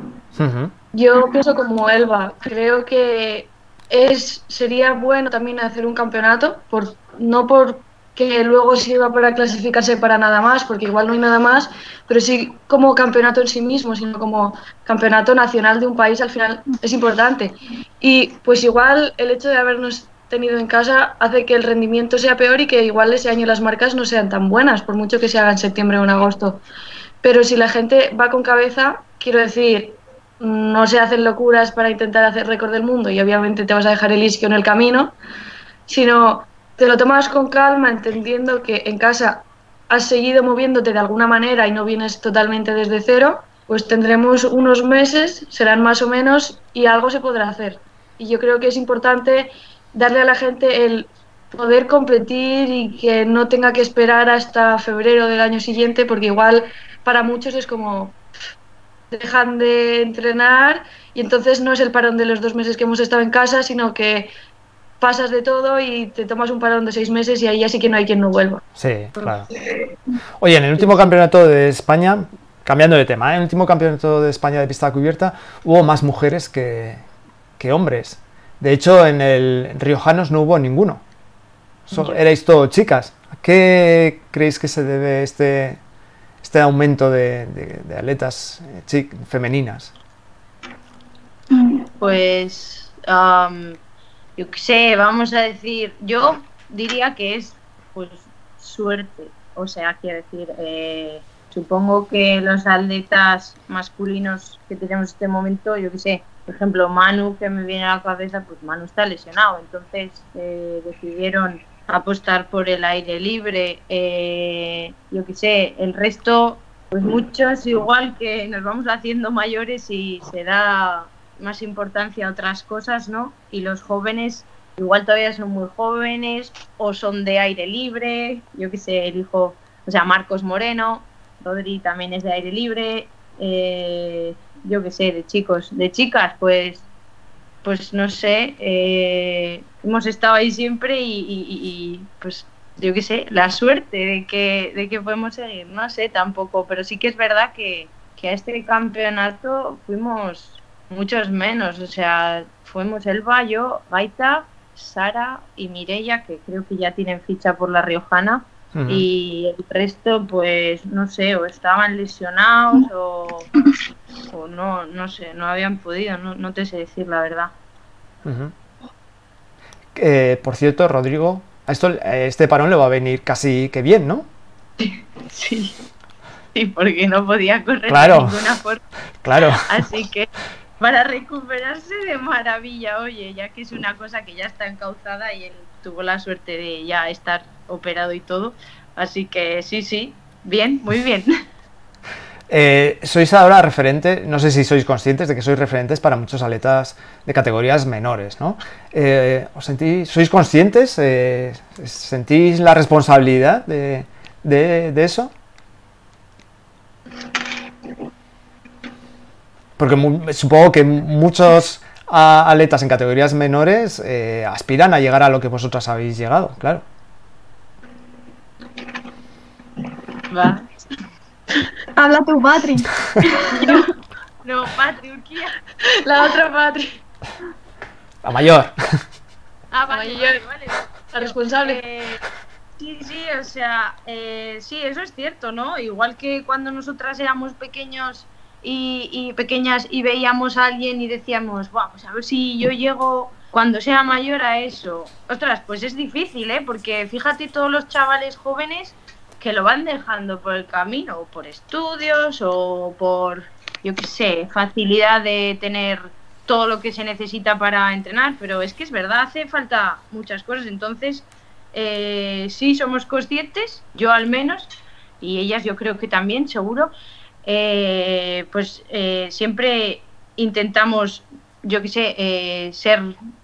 Yo pienso como Elba, creo que es sería bueno también hacer un campeonato, por, no porque luego sirva para clasificarse para nada más, porque igual no hay nada más, pero sí como campeonato en sí mismo, sino como campeonato nacional de un país al final es importante. Y pues igual el hecho de habernos tenido en casa hace que el rendimiento sea peor y que igual ese año las marcas no sean tan buenas, por mucho que se haga en septiembre o en agosto. Pero si la gente va con cabeza, quiero decir, no se hacen locuras para intentar hacer récord del mundo y obviamente te vas a dejar el isquio en el camino, sino te lo tomas con calma, entendiendo que en casa has seguido moviéndote de alguna manera y no vienes totalmente desde cero, pues tendremos unos meses, serán más o menos, y algo se podrá hacer. Y yo creo que es importante darle a la gente el poder competir y que no tenga que esperar hasta febrero del año siguiente, porque igual para muchos es como dejan de entrenar y entonces no es el parón de los dos meses que hemos estado en casa, sino que pasas de todo y te tomas un parón de seis meses y ahí ya sí que no hay quien no vuelva. Sí, claro. Oye, en el último campeonato de España, cambiando de tema, ¿eh? en el último campeonato de España de pista cubierta hubo más mujeres que hombres. De hecho, en el Riojanos no hubo ninguno. erais todos chicas. ¿A qué creéis que se debe este, este aumento de, atletas eh, femeninas? Pues, yo qué sé, vamos a decir, yo diría que es pues suerte. O sea, quiero decir, eh, supongo que los atletas masculinos que tenemos en este momento, yo qué sé, por ejemplo, Manu, que me viene a la cabeza, pues Manu está lesionado, entonces eh, decidieron apostar por el aire libre. Eh, yo qué sé, el resto, pues muchos, igual que nos vamos haciendo mayores y se da más importancia a otras cosas, ¿no? Y los jóvenes igual todavía son muy jóvenes o son de aire libre, yo qué sé, el hijo, o sea, Marcos Moreno, Rodri también es de aire libre. Eh, yo qué sé, de chicos, de chicas, pues, pues no sé, eh, hemos estado ahí siempre y, pues yo qué sé, la suerte de que, de que podemos seguir, no sé tampoco, pero sí que es verdad que, que a este campeonato fuimos muchos menos, o sea, fuimos el Bayo, Gaita, Sara y Mirella, que creo que ya tienen ficha por la Riojana, y el resto, pues, no sé, o estaban lesionados o, no, no sé, no habían podido, no, te sé decir la verdad. Eh, por cierto, Rodrigo, a esto, este parón le va a venir casi que bien, ¿no? Sí, sí, porque no podía correr claro. de ninguna forma. Claro. Así que para recuperarse de maravilla, oye, ya que es una cosa que ya está encauzada y él tuvo la suerte de ya estar operado y todo. Así que sí, sí, bien, muy bien. Eh, sois ahora referente, no sé si sois conscientes de que sois referentes para muchos atletas de categorías menores, ¿no? Eh, ¿os sentís, ¿Sois conscientes? Eh, ¿Sentís la responsabilidad de, de, eso? Porque supongo que muchos atletas en categorías menores aspiran a llegar a lo que vosotras habéis llegado, claro. Habla tu Patri. no, no, Patri, Urquía. La otra Patri. La mayor. Ah, la mayor, vale. La responsable. Eh, sí, sí, o sea, eh, sí, eso es cierto, ¿no? Igual que cuando nosotras éramos pequeños y, y, pequeñas y veíamos a alguien y decíamos, vamos a ver si yo llego cuando sea mayor a eso. Ostras, pues es difícil, ¿eh? Porque fíjate todos los chavales jóvenes que lo van dejando por el camino, o por estudios, o por, yo qué sé, facilidad de tener todo lo que se necesita para entrenar, pero es que es verdad, hace falta muchas cosas, entonces eh, sí somos conscientes, yo al menos, y ellas yo creo que también, seguro, eh, pues eh, siempre intentamos, yo qué sé, ser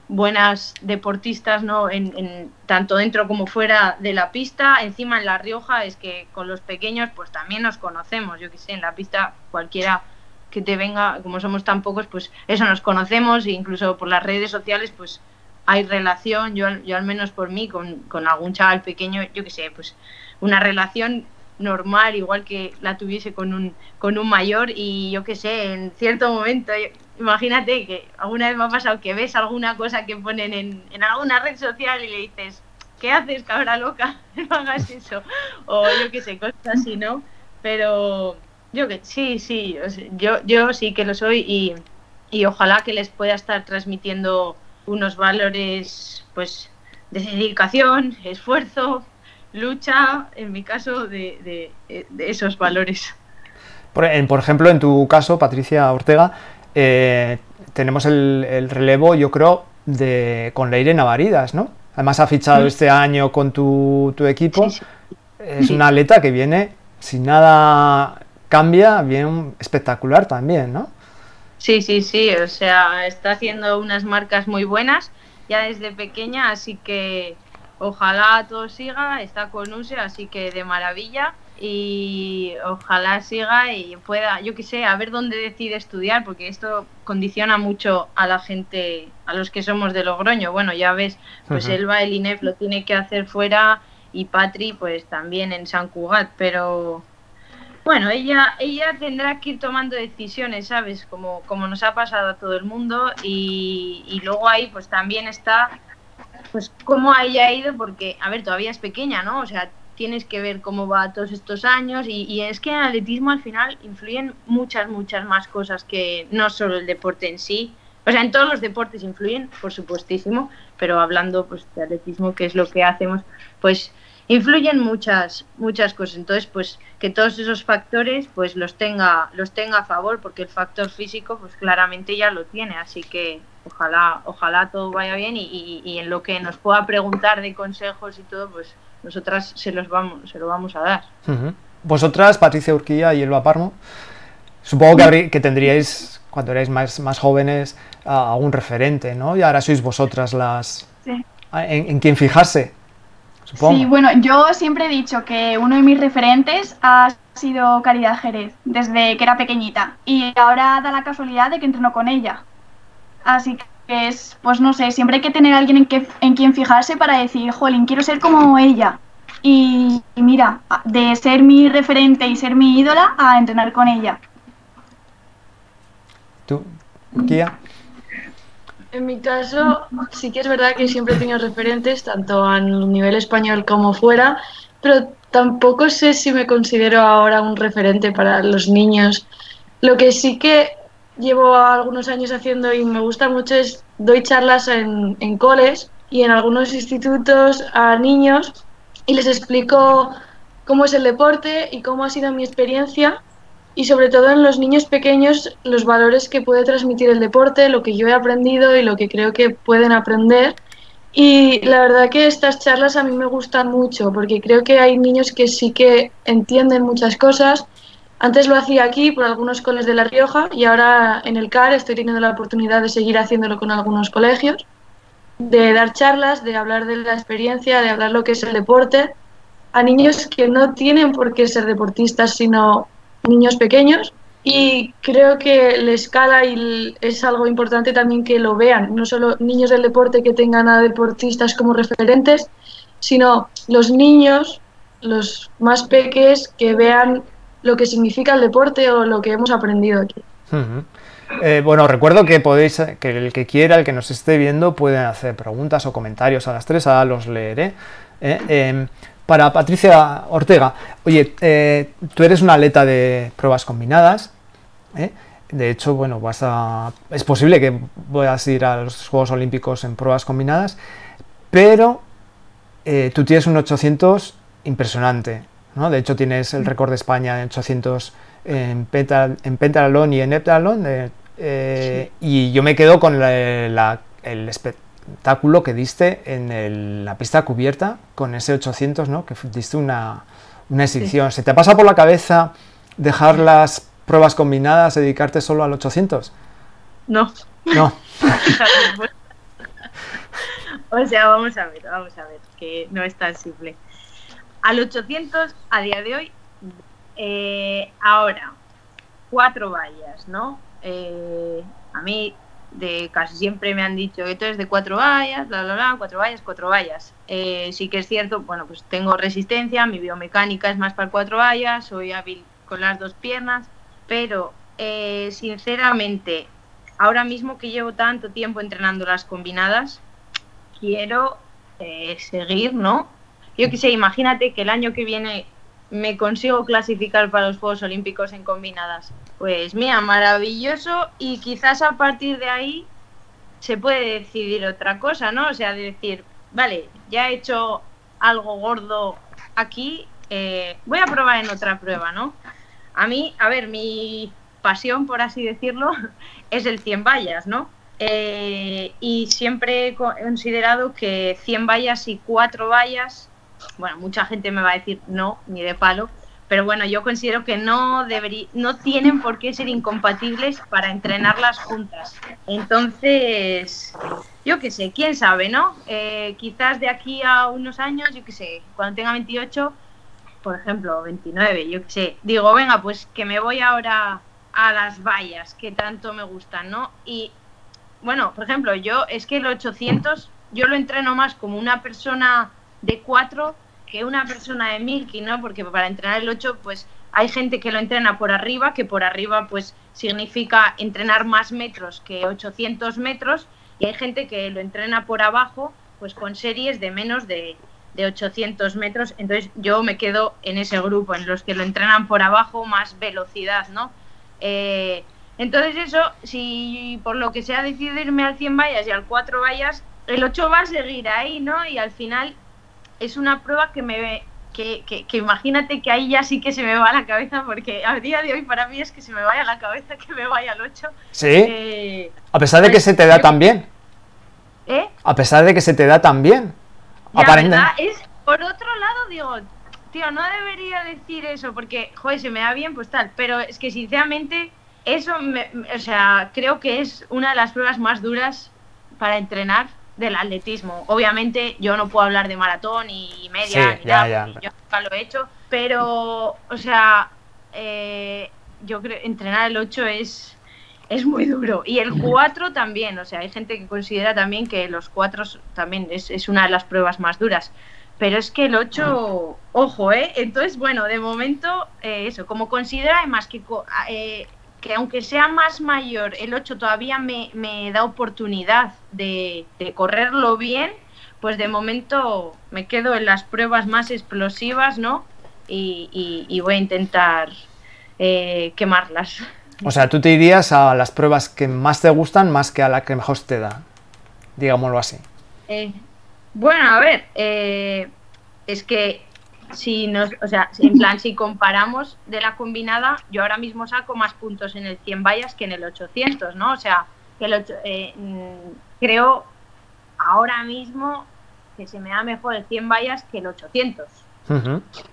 buenas deportistas, ¿no? En, tanto dentro como fuera de la pista. Encima en La Rioja es que con los pequeños pues también nos conocemos. Yo que sé, en la pista cualquiera que te venga, como somos tan pocos, pues eso nos conocemos e incluso por las redes sociales pues hay relación, yo, yo al menos por mí, con, con algún chaval pequeño, yo que sé, pues una relación normal, igual que la tuviese con un, con un mayor y yo que sé, en cierto momento imagínate que alguna vez me ha pasado que ves alguna cosa que ponen en, en alguna red social y le dices, ¿qué haces, cabra loca? No hagas eso. O yo qué sé, cosas así, ¿no? Pero yo que sí, sí, yo, yo sí que lo soy y, y ojalá que les pueda estar transmitiendo unos valores, pues, de dedicación, esfuerzo, lucha, en mi caso, de, de, de esos valores. Por, por, ejemplo, en tu caso, Patricia Ortega, eh, tenemos el, relevo, yo creo, de, con Leire Navaridas, ¿no? además ha fichado este año con tu, tu equipo. Sí, sí. Es una atleta que viene, si nada cambia, bien espectacular también, ¿no? Sí, sí, sí, o sea, está haciendo unas marcas muy buenas ya desde pequeña, así que ojalá todo siga, está con USE, así que de maravilla y ojalá siga y pueda, yo qué sé, a ver dónde decide estudiar, porque esto condiciona mucho a la gente, a los que somos de Logroño. Bueno, ya ves, pues Ujú. Elba, el INEF lo tiene que hacer fuera y Patri pues también en San Cugat, pero bueno, ella, ella tendrá que ir tomando decisiones, ¿sabes? Como, como nos ha pasado a todo el mundo y, y luego ahí pues también está pues cómo haya ido, porque, a ver, todavía es pequeña, ¿no? O sea, tienes que ver cómo va todos estos años y, es que en atletismo al final influyen muchas, muchas más cosas que no solo el deporte en sí. O sea, en todos los deportes influyen, por supuestísimo, pero hablando pues de atletismo, que es lo que hacemos, pues influyen muchas muchas cosas. Entonces, pues que todos esos factores pues los tenga los tenga a favor, porque el factor físico pues claramente ya lo tiene, así que ojalá ojalá todo vaya bien y, y- y en lo que nos pueda preguntar de consejos y todo, pues nosotras se los vamos se lo vamos a dar. Vosotras, Patricia Urquilla y Elba Parmo, supongo que, habrí- que tendríais, cuando erais más, más jóvenes, a- algún referente, ¿no? Y ahora sois vosotras las... Sí. En, en quien fijarse, supongo. Sí, bueno, yo siempre he dicho que uno de mis referentes ha sido Caridad Jerez, desde que era pequeñita. Y ahora da la casualidad de que entreno con ella. Así que es, pues no sé, siempre hay que tener a alguien en, que, en quien fijarse para decir, jolín, quiero ser como ella. Y, y mira, de ser mi referente y ser mi ídola a entrenar con ella. ¿Tú, Urquilla? En mi caso, sí que es verdad que siempre he tenido referentes, tanto a nivel español como fuera, pero tampoco sé si me considero ahora un referente para los niños. Lo que sí que llevo algunos años haciendo y me gusta mucho es doy charlas en, en coles y en algunos institutos a niños y les explico cómo es el deporte y cómo ha sido mi experiencia y sobre todo en los niños pequeños los valores que puede transmitir el deporte, lo que yo he aprendido y lo que creo que pueden aprender. Y la verdad que estas charlas a mí me gustan mucho porque creo que hay niños que sí que entienden muchas cosas. Antes lo hacía aquí por algunos coles de La Rioja y ahora en el CAR estoy teniendo la oportunidad de seguir haciéndolo con algunos colegios, de dar charlas, de hablar de la experiencia, de hablar lo que es el deporte a niños que no tienen por qué ser deportistas, sino niños pequeños y creo que la escala y es algo importante también que lo vean, no solo niños del deporte que tengan a deportistas como referentes, sino los niños, los más peques que vean lo que significa el deporte o lo que hemos aprendido aquí. Eh, bueno, recuerdo que podéis, que el que quiera, el que nos esté viendo, puede hacer preguntas o comentarios a las tres, ahora los leeré. Eh, em, para Patricia Ortega, oye, eh, tú eres una atleta de pruebas combinadas. De hecho, bueno, vas a, es posible que puedas ir a los Juegos Olímpicos en pruebas combinadas, pero tú tienes un 800 impresionante. ¿No? De hecho, tienes el récord de España en 800 en, penta, en pentatlón y en heptatlón. eh, eh, Y yo me quedo con la- la- el espectáculo que diste en el- la pista cubierta con ese 800, ¿no? que diste una, una exhibición. ¿Se te pasa por la cabeza dejar las pruebas combinadas, dedicarte solo al 800? No. No. o sea, vamos a ver, vamos a ver, que no es tan simple. Al 800, a día de hoy, eh, ahora, cuatro vallas, ¿no? Eh, a mí de casi siempre me han dicho que tú eres de cuatro vallas, bla, bla, bla, cuatro vallas, cuatro vallas. Eh, sí que es cierto, bueno, pues tengo resistencia, mi biomecánica es más para cuatro vallas, soy hábil con las dos piernas, pero sinceramente, ahora mismo que llevo tanto tiempo entrenando las combinadas, quiero seguir, ¿no? Yo qué sé, imagínate que el año que viene me consigo clasificar para los Juegos Olímpicos en combinadas. Pues mira, maravilloso y quizás a partir de ahí se puede decidir otra cosa, ¿no? O sea, de decir, vale, ya he hecho algo gordo aquí, eh, voy a probar en otra prueba, ¿no? A mí, a ver, mi pasión, por así decirlo, es el 100 vallas, ¿no? eh, y siempre he considerado que 100 vallas y 4 vallas, bueno, mucha gente me va a decir no, ni de palo, pero bueno, yo considero que no debería, no tienen por qué ser incompatibles para entrenarlas juntas. Entonces, yo qué sé, quién sabe, ¿no? Eh, quizás de aquí a unos años, yo qué sé, cuando tenga 28, por ejemplo, 29, yo qué sé, digo, venga, pues que me voy ahora a las vallas que tanto me gustan, ¿no? Y bueno, por ejemplo, yo es que el 800 yo lo entreno más como una persona de 4 que una persona de Milky, ¿no? Porque para entrenar el 8, pues hay gente que lo entrena por arriba, que por arriba pues significa entrenar más metros que 800 metros, y hay gente que lo entrena por abajo, pues con series de menos de, de 800 metros. Entonces yo me quedo en ese grupo, en los que lo entrenan por abajo más velocidad, ¿no? Eh, entonces eso, si por lo que sea decido irme al 100 vallas y al 4 vallas, el 8 va a seguir ahí, ¿no? Y al final es una prueba que me... Que, que, imagínate que ahí ya sí que se me va la cabeza, porque a día de hoy para mí es que se me vaya la cabeza que me vaya al 8. Sí. Eh, a pesar de que se te da tan bien. ¿Eh? A pesar de que se te da tan bien. Es, por otro lado, digo, tío, no debería decir eso, porque, joder, se me da bien, pues tal, pero es que sinceramente eso, o sea, creo que es una de las pruebas más duras para entrenar del atletismo. Obviamente yo no puedo hablar de maratón y media, ni nada, yo nunca lo he hecho, pero, o sea, eh, yo creo entrenar el 8 es, es muy duro. Y el 4 también, o sea, hay gente que considera también que los 4 también es, es una de las pruebas más duras. Pero es que el 8, ojo, ¿eh? Entonces, bueno, de momento, eh, eso, como considera además que eh, que aunque sea más mayor, el 8 todavía me, da oportunidad de, correrlo bien, pues de momento me quedo en las pruebas más explosivas, ¿no? Y, voy a intentar eh, quemarlas. O sea, tú te irías a las pruebas que más te gustan más que a la que mejor te da, digámoslo así. Eh, bueno, a ver, eh, es que si nos, o sea, en plan, si comparamos de la combinada, yo ahora mismo saco más puntos en el 100 vallas que en el 800, ¿no? O sea, que el eh, mm, creo ahora mismo que se me da mejor el 100 vallas que el 800.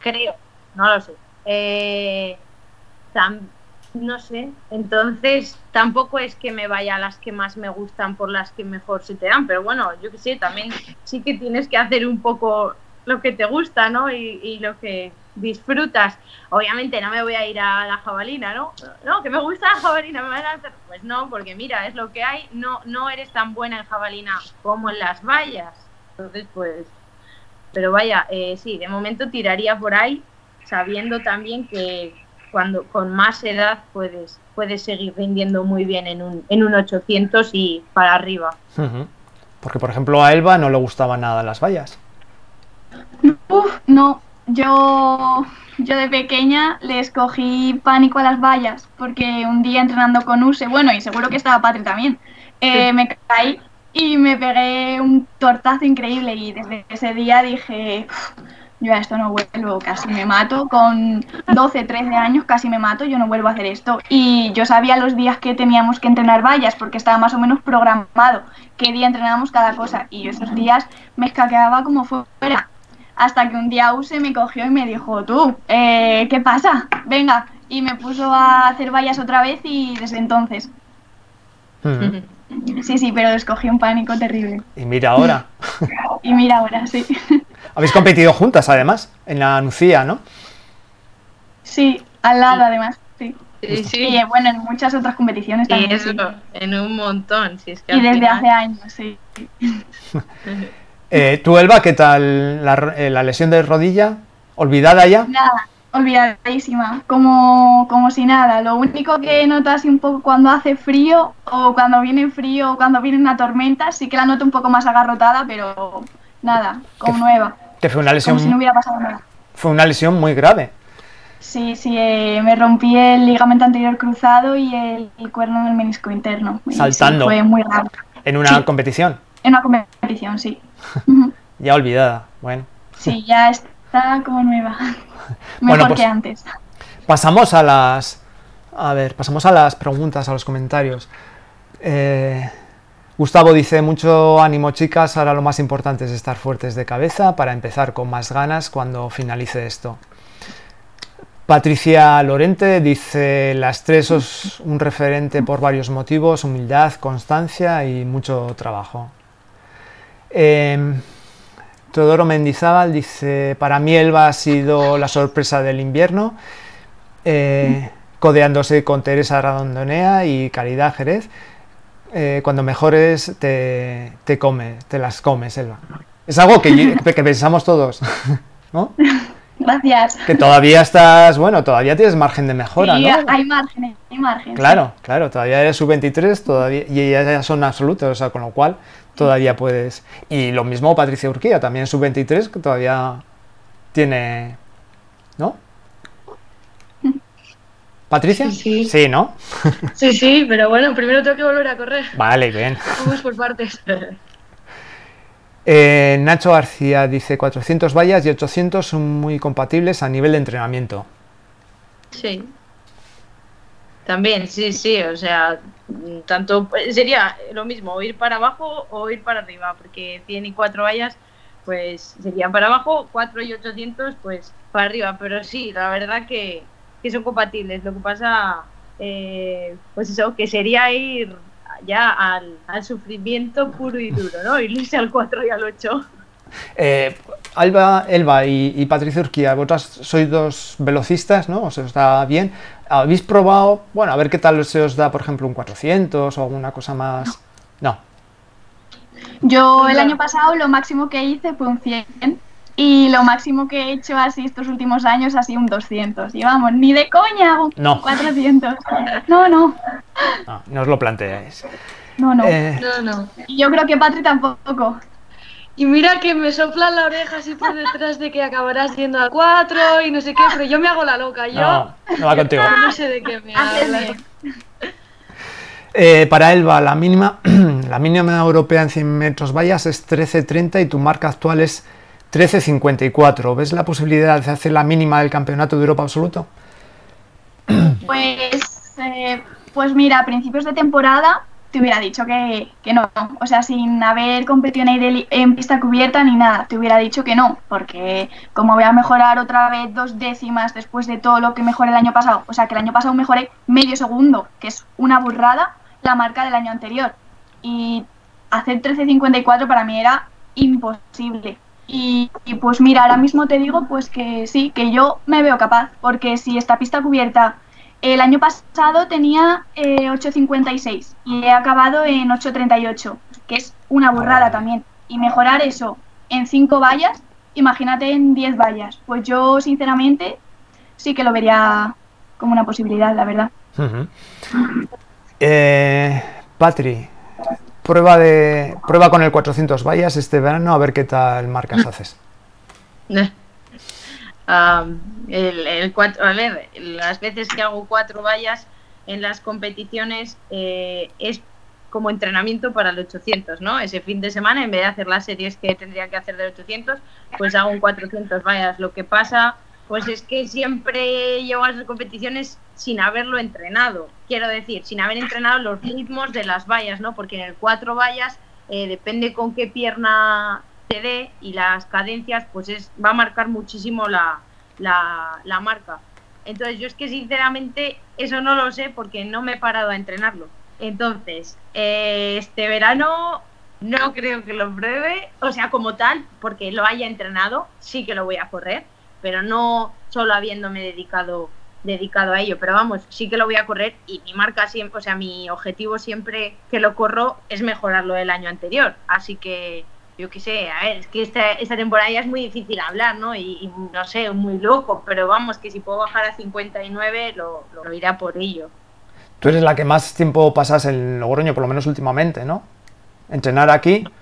Creo, no lo sé. Eh, no sé, entonces tampoco es que me vaya a las que más me gustan por las que mejor se te dan, pero bueno, yo que sé, también sí que tienes que hacer un poco lo que te gusta, ¿no? Y, lo que disfrutas. Obviamente no me voy a ir a la jabalina, ¿no? No, que me gusta la jabalina, me van a hacer... Pues no, porque mira, es lo que hay, no, no eres tan buena en jabalina como en las vallas. Entonces, pues... Pero vaya, eh, sí, de momento tiraría por ahí, sabiendo también que cuando con más edad puedes, puedes seguir rindiendo muy bien en un, en un 800 y para arriba. Porque, por ejemplo, a Elba no le gustaban nada las vallas. Uf, no, yo, yo de pequeña le escogí pánico a las vallas porque un día entrenando con Use, bueno, y seguro que estaba Patri también, eh, me caí y me pegué un tortazo increíble y desde ese día dije, yo a esto no vuelvo, casi me mato, con 12, 13 años casi me mato, yo no vuelvo a hacer esto. Y yo sabía los días que teníamos que entrenar vallas porque estaba más o menos programado qué día entrenábamos cada cosa y yo esos días me escaqueaba como fuera hasta que un día Use me cogió y me dijo, tú, eh, ¿qué pasa? Venga, y me puso a hacer vallas otra vez y desde entonces. Sí, sí, pero escogí un pánico terrible. Y mira ahora. y mira ahora, sí. Habéis competido juntas, además, en la Nucía, ¿no? Sí, al lado, además, sí. Sí, sí. Y bueno, en muchas otras competiciones también. Eso, en un montón. Si es que y desde hace años, sí. Eh, ¿Tú, Elba, qué tal eh, la, lesión de rodilla? ¿Olvidada ya? Nada, olvidadísima, como, como si nada. Lo único que notas un poco cuando hace frío o cuando viene frío o cuando viene una tormenta, sí que la noto un poco más agarrotada, pero nada, como nueva. Que fue una lesión. Como si no hubiera pasado nada. Fue una lesión muy grave. Sí, sí, eh, me rompí el ligamento anterior cruzado y el, cuerno del menisco interno. Saltando. fue muy grave. ¿En una competición? En una competición, sí. ya olvidada, bueno. Sí, ya está como nueva. Mejor pues que antes. Pasamos a las. A ver, pasamos a las preguntas, a los comentarios. Eh, Gustavo dice, mucho ánimo chicas, ahora lo más importante es estar fuertes de cabeza para empezar con más ganas cuando finalice esto. Patricia Lorente dice, las tres sos un referente por varios motivos, humildad, constancia y mucho trabajo. Eh, Teodoro Mendizábal dice, para mí Elba ha sido la sorpresa del invierno, eh, codeándose con Teresa Radondonea y Caridad Jerez. Eh, cuando mejores te, te comes, te las comes, Elba. Es algo que, que pensamos todos, ¿no? Gracias. Que todavía estás, bueno, todavía tienes margen de mejora, Sí, ¿no? hay margen, hay margen. sí. Claro, claro, todavía eres sub-23 todavía, y ellas ya son absolutos, o sea, con lo cual todavía puedes. Y lo mismo Patricia Urquía, también sub-23, que todavía tiene. ¿No? ¿Patricia? Sí, sí. ¿no? Sí, sí, pero bueno, primero tengo que volver a correr. Vale, bien. Vamos por partes. Eh, Nacho García dice: 400 vallas y 800 son muy compatibles a nivel de entrenamiento. Sí. También, sí, sí, o sea, mm, tanto sería lo mismo, ir para abajo o ir para arriba, porque 100 y 4 vallas, pues serían para abajo, 4 y 800, pues para arriba, pero sí, la verdad que, que son compatibles. Lo que pasa, eh, pues eso, que sería ir ya al, al sufrimiento puro y duro, ¿no? Irse al 4 y al 8. Eh, Alba, Elba y, y Patricia Urquía, vosotras sois dos velocistas, ¿no? Os da bien. ¿Habéis probado, bueno, a ver qué tal se os da, por ejemplo, un 400 o alguna cosa más? No. Yo el año pasado lo máximo que hice fue un 100 y lo máximo que he hecho así estos últimos años ha sido un 200. Y vamos, ni de coña hago un No. 400. No, no, No, no os lo planteáis. no, no. Eh, No, no. Y yo creo que Patri tampoco. Y mira que me soplan la oreja así por detrás de que acabarás yendo a 4 y no sé qué, pero yo me hago la loca. Yo no, no va contigo. no sé de qué me Haces hablas. Eh, para Elba, la mínima, la mínima europea en 100 metros vallas es 13.30 y tu marca actual es 13.54. ¿Ves la posibilidad de hacer la mínima del campeonato de Europa absoluto? Pues, eh, pues mira, a principios de temporada te hubiera dicho que, que no. O sea, sin haber competido en, pista cubierta ni nada, te hubiera dicho que no. Porque como voy a mejorar otra vez dos décimas después de todo lo que mejoré el año pasado, o sea, que el año pasado mejoré medio segundo, que es una burrada, la marca del año anterior. Y hacer 13.54 para mí era imposible. Y, y, pues mira, ahora mismo te digo pues que sí, que yo me veo capaz, porque si esta pista cubierta el año pasado tenía eh, 8.56 y he acabado en 8.38, que es una burrada también. Y mejorar eso en 5 vallas, imagínate en 10 vallas. Pues yo sinceramente sí que lo vería como una posibilidad, la verdad. Ujú. Eh, Patri, prueba, de, prueba con el 400 vallas este verano a ver qué tal marcas haces. Ver, las veces que hago cuatro vallas en las competiciones eh, es como entrenamiento para el 800, ¿no? Ese fin de semana, en vez de hacer las series que tendría que hacer del 800, pues hago un 400 vallas. Lo que pasa, pues es que siempre llevo a las competiciones sin haberlo entrenado. Quiero decir, sin haber entrenado los ritmos de las vallas, ¿no? Porque en el cuatro vallas eh, depende con qué pierna te dé y las cadencias, pues es, va a marcar muchísimo la, la, la marca. Entonces, yo es que sinceramente eso no lo sé porque no me he parado a entrenarlo. Entonces, eh, este verano no creo que lo pruebe, o sea, como tal, porque lo haya entrenado, sí que lo voy a correr, pero no solo habiéndome dedicado dedicado a ello, pero vamos, sí que lo voy a correr y mi marca siempre, o sea, mi objetivo siempre que lo corro es mejorarlo del año anterior, así que yo qué sé, a ver, es que esta, esta temporada ya es muy difícil hablar, ¿no? Y, y no sé, muy loco, pero vamos, que si puedo bajar a 59 lo, lo iré a por ello. Tú eres la que más tiempo pasas en Logroño, por lo menos últimamente, ¿no? Entrenar aquí,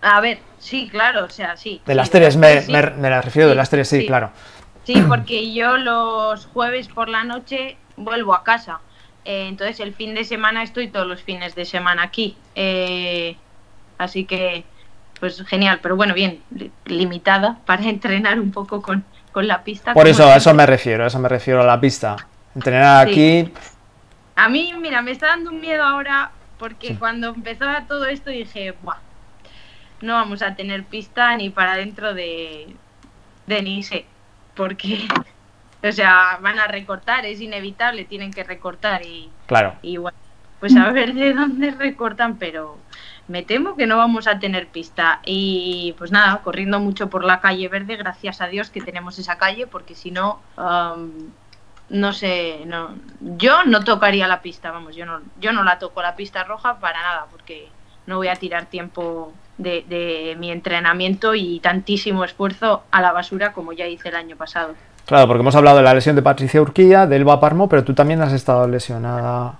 A ver, sí, claro, o sea, sí. de sí, las tres, me, sí. me, me la refiero de las tres, sí, sí. claro. Sí, porque yo los jueves por la noche vuelvo a casa. Eh, entonces el fin de semana estoy todos los fines de semana aquí. Eh, así que, pues genial, pero bueno, bien, li- limitada para entrenar un poco con, con la pista. Por eso, a eso me refiero, a eso me refiero a la pista. Entrenar Sí. aquí, A mí, mira, me está dando un miedo ahora porque cuando empezaba todo esto dije, Buah, no vamos a tener pista ni para dentro de, de Nice, porque, o sea, van a recortar, es inevitable, tienen que recortar y, claro. y bueno, pues a ver de dónde recortan, pero me temo que no vamos a tener pista. Y pues nada, corriendo mucho por la calle verde, gracias a Dios que tenemos esa calle, porque si no, no sé, no, yo no tocaría la pista, vamos, yo no, yo no la toco la pista roja para nada, porque no voy a tirar tiempo de, de mi entrenamiento y tantísimo esfuerzo a la basura como ya hice el año pasado. Claro, porque hemos hablado de la lesión de Patricia Urquía, del Elba Parmo, pero tú también has estado lesionada,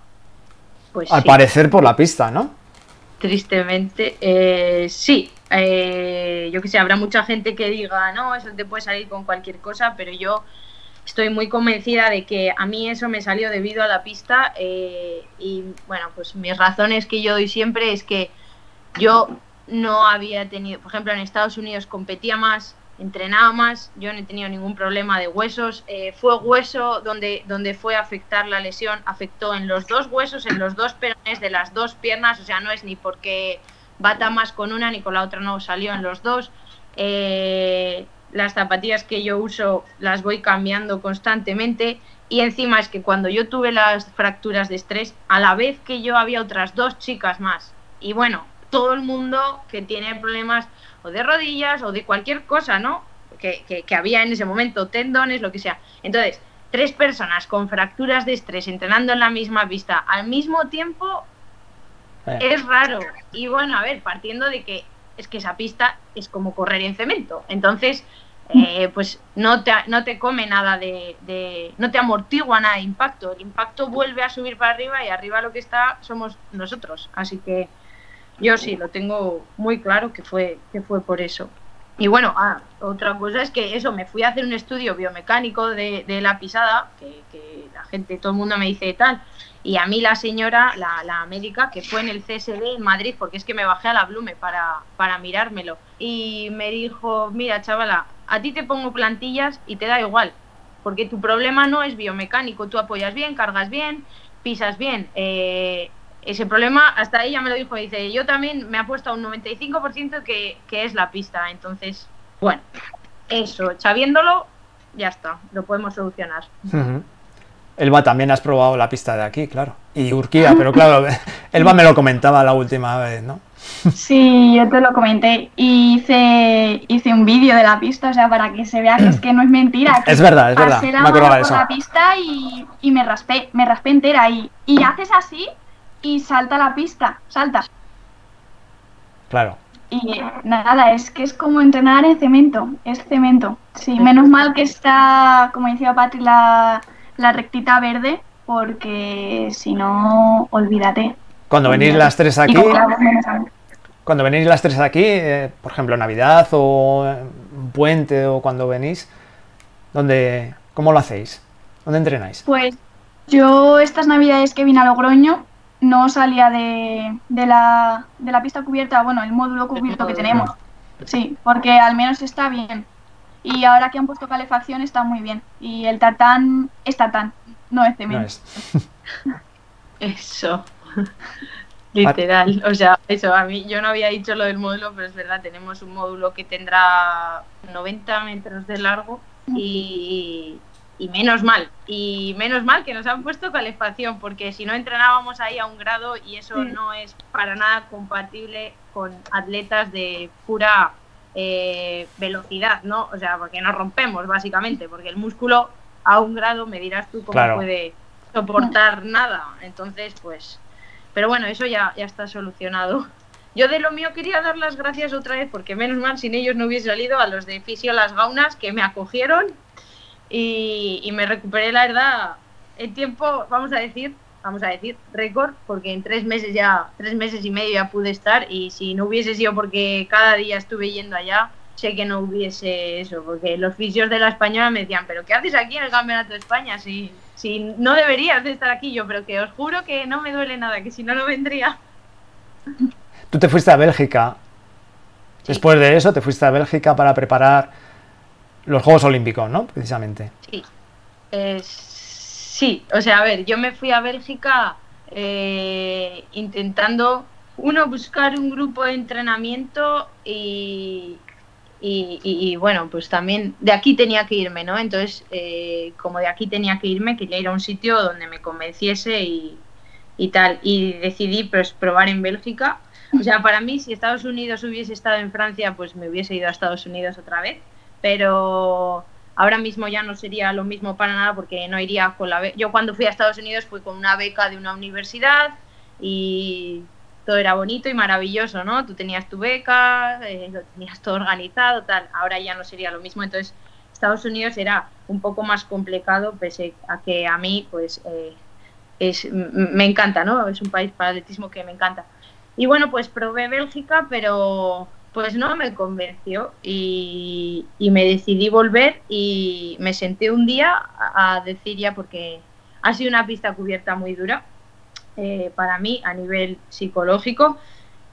Pues al sí. parecer, por la pista, ¿no? Tristemente, eh, sí. Eh, yo que sé, habrá mucha gente que diga, no, eso te puede salir con cualquier cosa, pero yo estoy muy convencida de que a mí eso me salió debido a la pista eh, y bueno, pues mis razones que yo doy siempre es que yo no había tenido, por ejemplo, en Estados Unidos competía más, entrenaba más, yo no he tenido ningún problema de huesos, eh, fue hueso donde, donde fue afectar la lesión, afectó en los dos huesos, en los dos perones de las dos piernas, o sea, no es ni porque bata más con una ni con la otra, no, salió en los dos. Eh, las zapatillas que yo uso las voy cambiando constantemente y encima es que cuando yo tuve las fracturas de estrés, a la vez que yo había otras dos chicas más. Y bueno, todo el mundo que tiene problemas o de rodillas o de cualquier cosa, ¿no? Que, que, que había en ese momento, tendones, lo que sea. Entonces, tres personas con fracturas de estrés entrenando en la misma pista al mismo tiempo Eh, es raro. Y bueno, a ver, partiendo de que es que esa pista es como correr en cemento. Entonces, eh, pues no te, no te come nada de, de- no te amortigua nada de impacto. El impacto vuelve a subir para arriba y arriba lo que está somos nosotros. Así que yo sí, lo tengo muy claro que fue, que fue por eso. Y bueno, ah, otra cosa es que eso, me fui a hacer un estudio biomecánico de, la pisada, que, que la gente, todo el mundo me dice tal, y a mí la señora, la, la médica, que fue en el CSD en Madrid, porque es que me bajé a la Blume para, para mirármelo, y me dijo, mira chavala, a ti te pongo plantillas y te da igual, porque tu problema no es biomecánico, tú apoyas bien, cargas bien, pisas bien. eh, ese problema, hasta ella me lo dijo, dice, yo también me apuesto a un 95% que, que es la pista, entonces, bueno, eso, sabiéndolo, ya está, lo podemos solucionar. Ujú. Elba también has probado la pista de aquí, claro. Y Urquía, pero claro, Elba me lo comentaba la última vez, ¿no? Sí, yo te lo comenté. Hice, hice un vídeo de la pista, o sea, para que se vea que es que no es mentira. que Es verdad, es verdad, pasé la me acordaba mano de por eso. la pista y, y me raspé, me raspé entera. Y, y haces así y salta la pista, salta. Claro. Y nada, es que es como entrenar en cemento, es cemento. Sí, menos mal que está, como decía Patri, la, la rectita verde, porque si no, olvídate. Cuando venís las tres aquí, cuando venís las tres aquí, eh, por ejemplo, Navidad o eh, un puente o cuando venís, ¿dónde, ¿cómo lo hacéis? ¿Dónde entrenáis? Pues yo estas navidades que vine a Logroño no salía de, de la, de la pista cubierta, bueno, el módulo cubierto que tenemos. Sí, porque al menos está bien. Y ahora que han puesto calefacción está muy bien. Y el tartán es tartán, no es No cemento. es. Eso. Literal. O sea, eso, a mí yo no había dicho lo del módulo, pero es verdad, tenemos un módulo que tendrá 90 metros de largo y, y menos mal. Y menos mal que nos han puesto calefacción, porque si no entrenábamos ahí a un grado y eso Sí. no es para nada compatible con atletas de pura eh, velocidad, ¿no? O sea, porque nos rompemos básicamente, porque el músculo a un grado me dirás tú cómo Claro. puede soportar nada. Entonces, pues. Pero bueno, eso ya, ya está solucionado. Yo de lo mío quería dar las gracias otra vez, porque menos mal sin ellos no hubiese salido a los de Fisio Las Gaunas que me acogieron y, y me recuperé, la verdad, en tiempo, vamos a decir, vamos a decir, récord, porque en tres meses ya, tres meses y medio ya pude estar y si no hubiese sido porque cada día estuve yendo allá, sé que no hubiese eso, porque los fisios de la española me decían, pero ¿qué haces aquí en el Campeonato de España? Si, si no deberías de estar aquí yo, pero que os juro que no me duele nada, que si no, no vendría. Tú te fuiste a Bélgica. Después de eso, te fuiste a Bélgica para preparar los Juegos Olímpicos, ¿no? Precisamente. Sí. Eh, sí, o sea, a ver, yo me fui a Bélgica eh, intentando, uno, buscar un grupo de entrenamiento y, y, bueno, pues también de aquí tenía que irme, ¿no? Entonces, eh, como de aquí tenía que irme, quería ir a un sitio donde me convenciese y, y tal. Y decidí pues, probar en Bélgica. O sea, para mí, si Estados Unidos hubiese estado en Francia, pues me hubiese ido a Estados Unidos otra vez. Pero ahora mismo ya no sería lo mismo para nada porque no iría con la beca. Yo cuando fui a Estados Unidos fui con una beca de una universidad y todo era bonito y maravilloso, ¿no? Tú tenías tu beca, eh, lo tenías todo organizado, tal. Ahora ya no sería lo mismo. Entonces, Estados Unidos era un poco más complicado, pese a que a mí, pues, eh, es, me encanta, ¿no? Es un país para atletismo que me encanta. Y bueno, pues probé Bélgica, pero pues no me convenció y, me decidí volver y me senté un día a decir ya porque ha sido una pista cubierta muy dura eh, para mí a nivel psicológico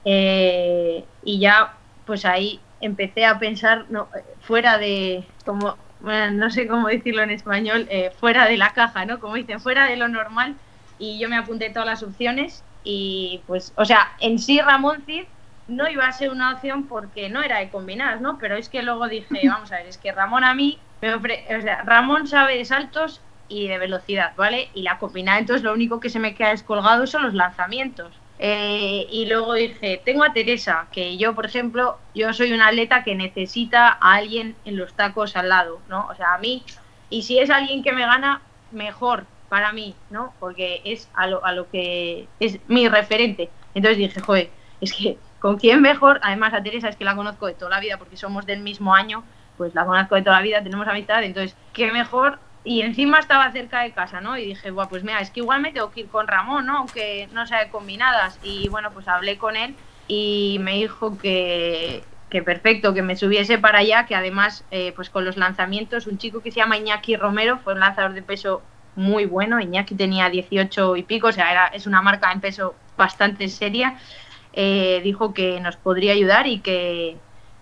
eh, y ya pues ahí empecé a pensar no, fuera de como no sé cómo decirlo en español eh, fuera de la caja no como dicen fuera de lo normal y yo me apunté todas las opciones y pues o sea en sí Ramón Cid no iba a ser una opción porque no era de combinar no pero es que luego dije vamos a ver es que Ramón a mí me o sea, Ramón sabe de saltos y de velocidad, ¿vale? Y la combinada, entonces lo único que se me queda descolgado son los lanzamientos. Eh, y luego dije, tengo a Teresa, que yo, por ejemplo, yo soy una atleta que necesita a alguien en los tacos al lado, ¿no? O sea, a mí, y si es alguien que me gana, mejor para mí, ¿no? Porque es a lo, a lo que es mi referente. Entonces dije, joder, es que con quién mejor, además a Teresa es que la conozco de toda la vida porque somos del mismo año, pues la conozco de toda la vida, tenemos amistad, entonces, qué mejor y encima estaba cerca de casa, ¿no? Y dije, bueno, pues mira, es que igual me tengo que ir con Ramón, ¿no? Aunque no sea de combinadas. Y bueno, pues hablé con él y me dijo que, que perfecto, que me subiese para allá, que además, eh, pues con los lanzamientos, un chico que se llama Iñaki Romero fue un lanzador de peso muy bueno. Iñaki tenía 18 y pico, o sea, era, es una marca en peso bastante seria. Eh, dijo que nos podría ayudar y que,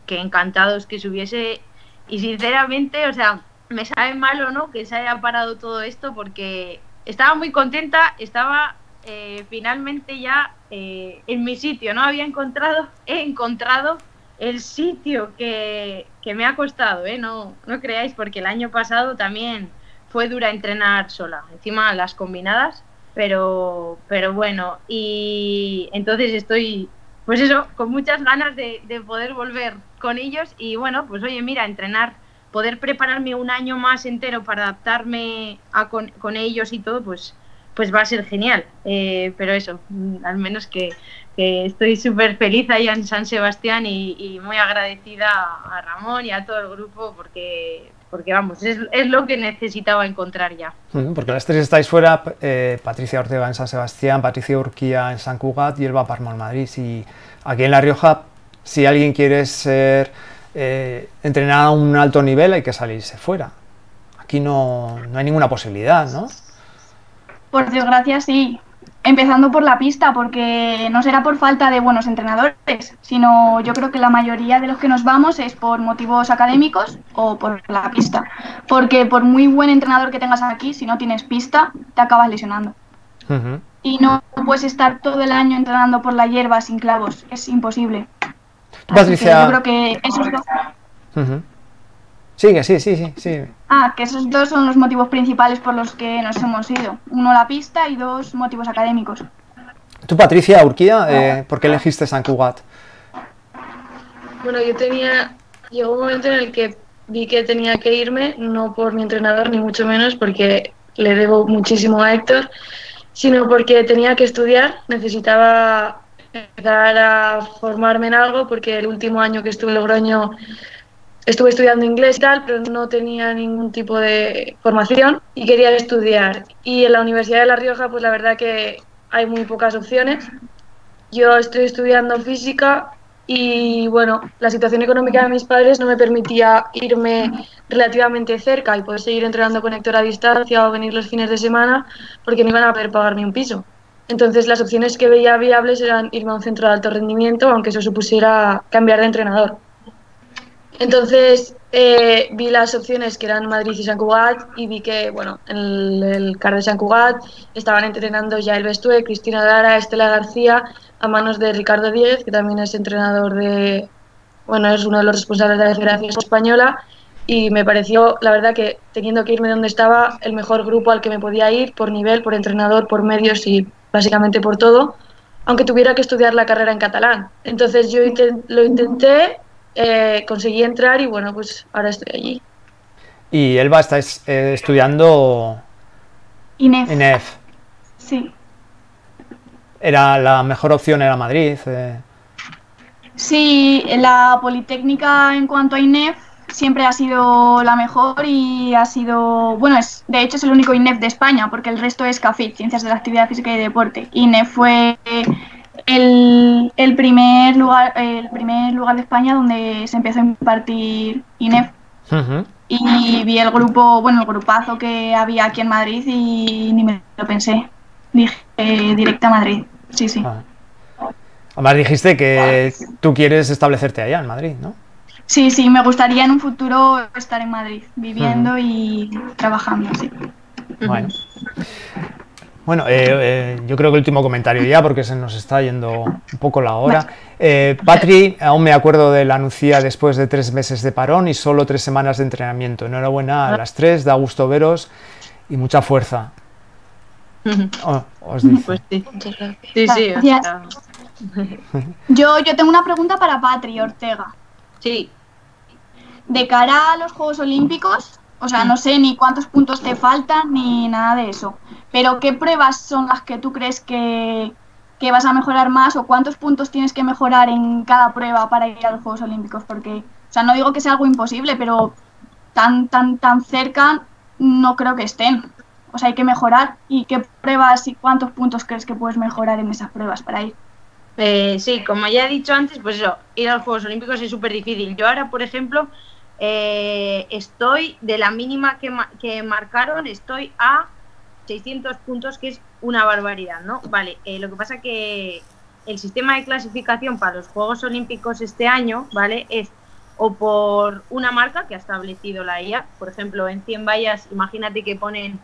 que encantados que subiese. Y sinceramente, o sea, me sabe malo, ¿no? Que se haya parado todo esto porque estaba muy contenta, estaba eh, finalmente ya eh, en mi sitio, ¿no? Había encontrado, he encontrado el sitio que, que, me ha costado, ¿eh? No, no creáis, porque el año pasado también fue dura entrenar sola, encima las combinadas, pero, pero bueno, y entonces estoy, pues eso, con muchas ganas de, de poder volver con ellos y bueno, pues oye, mira, entrenar poder prepararme un año más entero para adaptarme a con, con ellos y todo, pues, pues va a ser genial. Eh, pero eso, mm, al menos que, que estoy súper feliz allá en San Sebastián y, y, muy agradecida a Ramón y a todo el grupo porque, porque vamos, es, es lo que necesitaba encontrar ya. Porque las tres estáis fuera, eh, Patricia Ortega en San Sebastián, Patricia Urquía en San Cugat y Elba Parmo en Madrid. Y aquí en La Rioja, si alguien quiere ser eh, entrenar a un alto nivel hay que salirse fuera. Aquí no, no hay ninguna posibilidad, ¿no? Por desgracia sí, empezando por la pista, porque no será por falta de buenos entrenadores, sino yo creo que la mayoría de los que nos vamos es por motivos académicos o por la pista. Porque por muy buen entrenador que tengas aquí, si no tienes pista, te acabas lesionando. Uh -huh. Y no puedes estar todo el año entrenando por la hierba sin clavos, es imposible. Yo creo que. Uh -huh. Sigue, sí, sí, sí, sí. Ah, que esos dos son los motivos principales por los que nos hemos ido. Uno la pista y dos motivos académicos. Tú, Patricia Urquía, eh, ¿por qué elegiste San Cugat? Bueno, yo tenía. Llegó un momento en el que vi que tenía que irme, no por mi entrenador, ni mucho menos, porque le debo muchísimo a Héctor, sino porque tenía que estudiar, necesitaba empezar a formarme en algo, porque el último año que estuve en Logroño estuve estudiando inglés y tal, pero no tenía ningún tipo de formación y quería estudiar. Y en la Universidad de La Rioja, pues la verdad que hay muy pocas opciones. Yo estoy estudiando física y bueno, la situación económica de mis padres no me permitía irme relativamente cerca y poder seguir entrenando con Héctor a distancia o venir los fines de semana porque no iban a poder pagarme un piso. Entonces las opciones que veía viables eran irme a un centro de alto rendimiento, aunque eso supusiera cambiar de entrenador. Entonces eh, vi las opciones que eran Madrid y San Cugat y vi que, bueno, en el, el CAR de San Cugat estaban entrenando ya el Bestue, Cristina Lara, Estela García, a manos de Ricardo Díez, que también es entrenador de, bueno, es uno de los responsables de la Federación Española. Y me pareció, la verdad, que teniendo que irme donde estaba, el mejor grupo al que me podía ir por nivel, por entrenador, por medios y básicamente por todo, aunque tuviera que estudiar la carrera en catalán. Entonces yo lo intenté, eh, conseguí entrar y bueno, pues ahora estoy allí. Y Elba está es- eh, estudiando Inés. en EF. Sí. Era la mejor opción era Madrid. eh. Sí, la Politécnica en cuanto a INEF siempre ha sido la mejor y ha sido, bueno, es de hecho es el único INEF de España porque el resto es CAFIT, Ciencias de la Actividad Física y Deporte. INEF fue el, el primer lugar el primer lugar de España donde se empezó a impartir INEF y vi el grupo, bueno, el grupazo que había aquí en Madrid y ni me lo pensé. Dije eh, directa a Madrid. Sí, sí. Ah. Además dijiste que tú quieres establecerte allá en Madrid, ¿no? Sí, sí, me gustaría en un futuro estar en Madrid, viviendo y trabajando, sí. Bueno. Bueno, eh, eh, yo creo que el último comentario ya, porque se nos está yendo un poco la hora. Eh, Patri, aún me acuerdo de la anuncia después de tres meses de parón y solo tres semanas de entrenamiento. Enhorabuena a las tres, da gusto veros y mucha fuerza. Oh, os dice. Pues sí. Muchas gracias. Sí, sí. o Gracias. sea, Yo, yo tengo una pregunta para Patri Ortega. sí. De cara a los Juegos Olímpicos, o sea, no sé ni cuántos puntos te faltan ni nada de eso, pero ¿qué pruebas son las que tú crees que, que vas a mejorar más o cuántos puntos tienes que mejorar en cada prueba para ir a los Juegos Olímpicos? Porque, o sea, no digo que sea algo imposible, pero tan, tan, tan cerca no creo que estén. O sea, hay que mejorar. ¿Y qué pruebas y cuántos puntos crees que puedes mejorar en esas pruebas para ir? Eh, sí, como ya he dicho antes, pues eso, ir a los Juegos Olímpicos es súper difícil. Yo ahora, por ejemplo, eh, estoy de la mínima que, ma- que marcaron, estoy a 600 puntos, que es una barbaridad, ¿no? Vale, eh, lo que pasa que el sistema de clasificación para los Juegos Olímpicos este año, ¿vale? Es o por una marca que ha establecido la IA, por ejemplo, en 100 vallas, imagínate que ponen,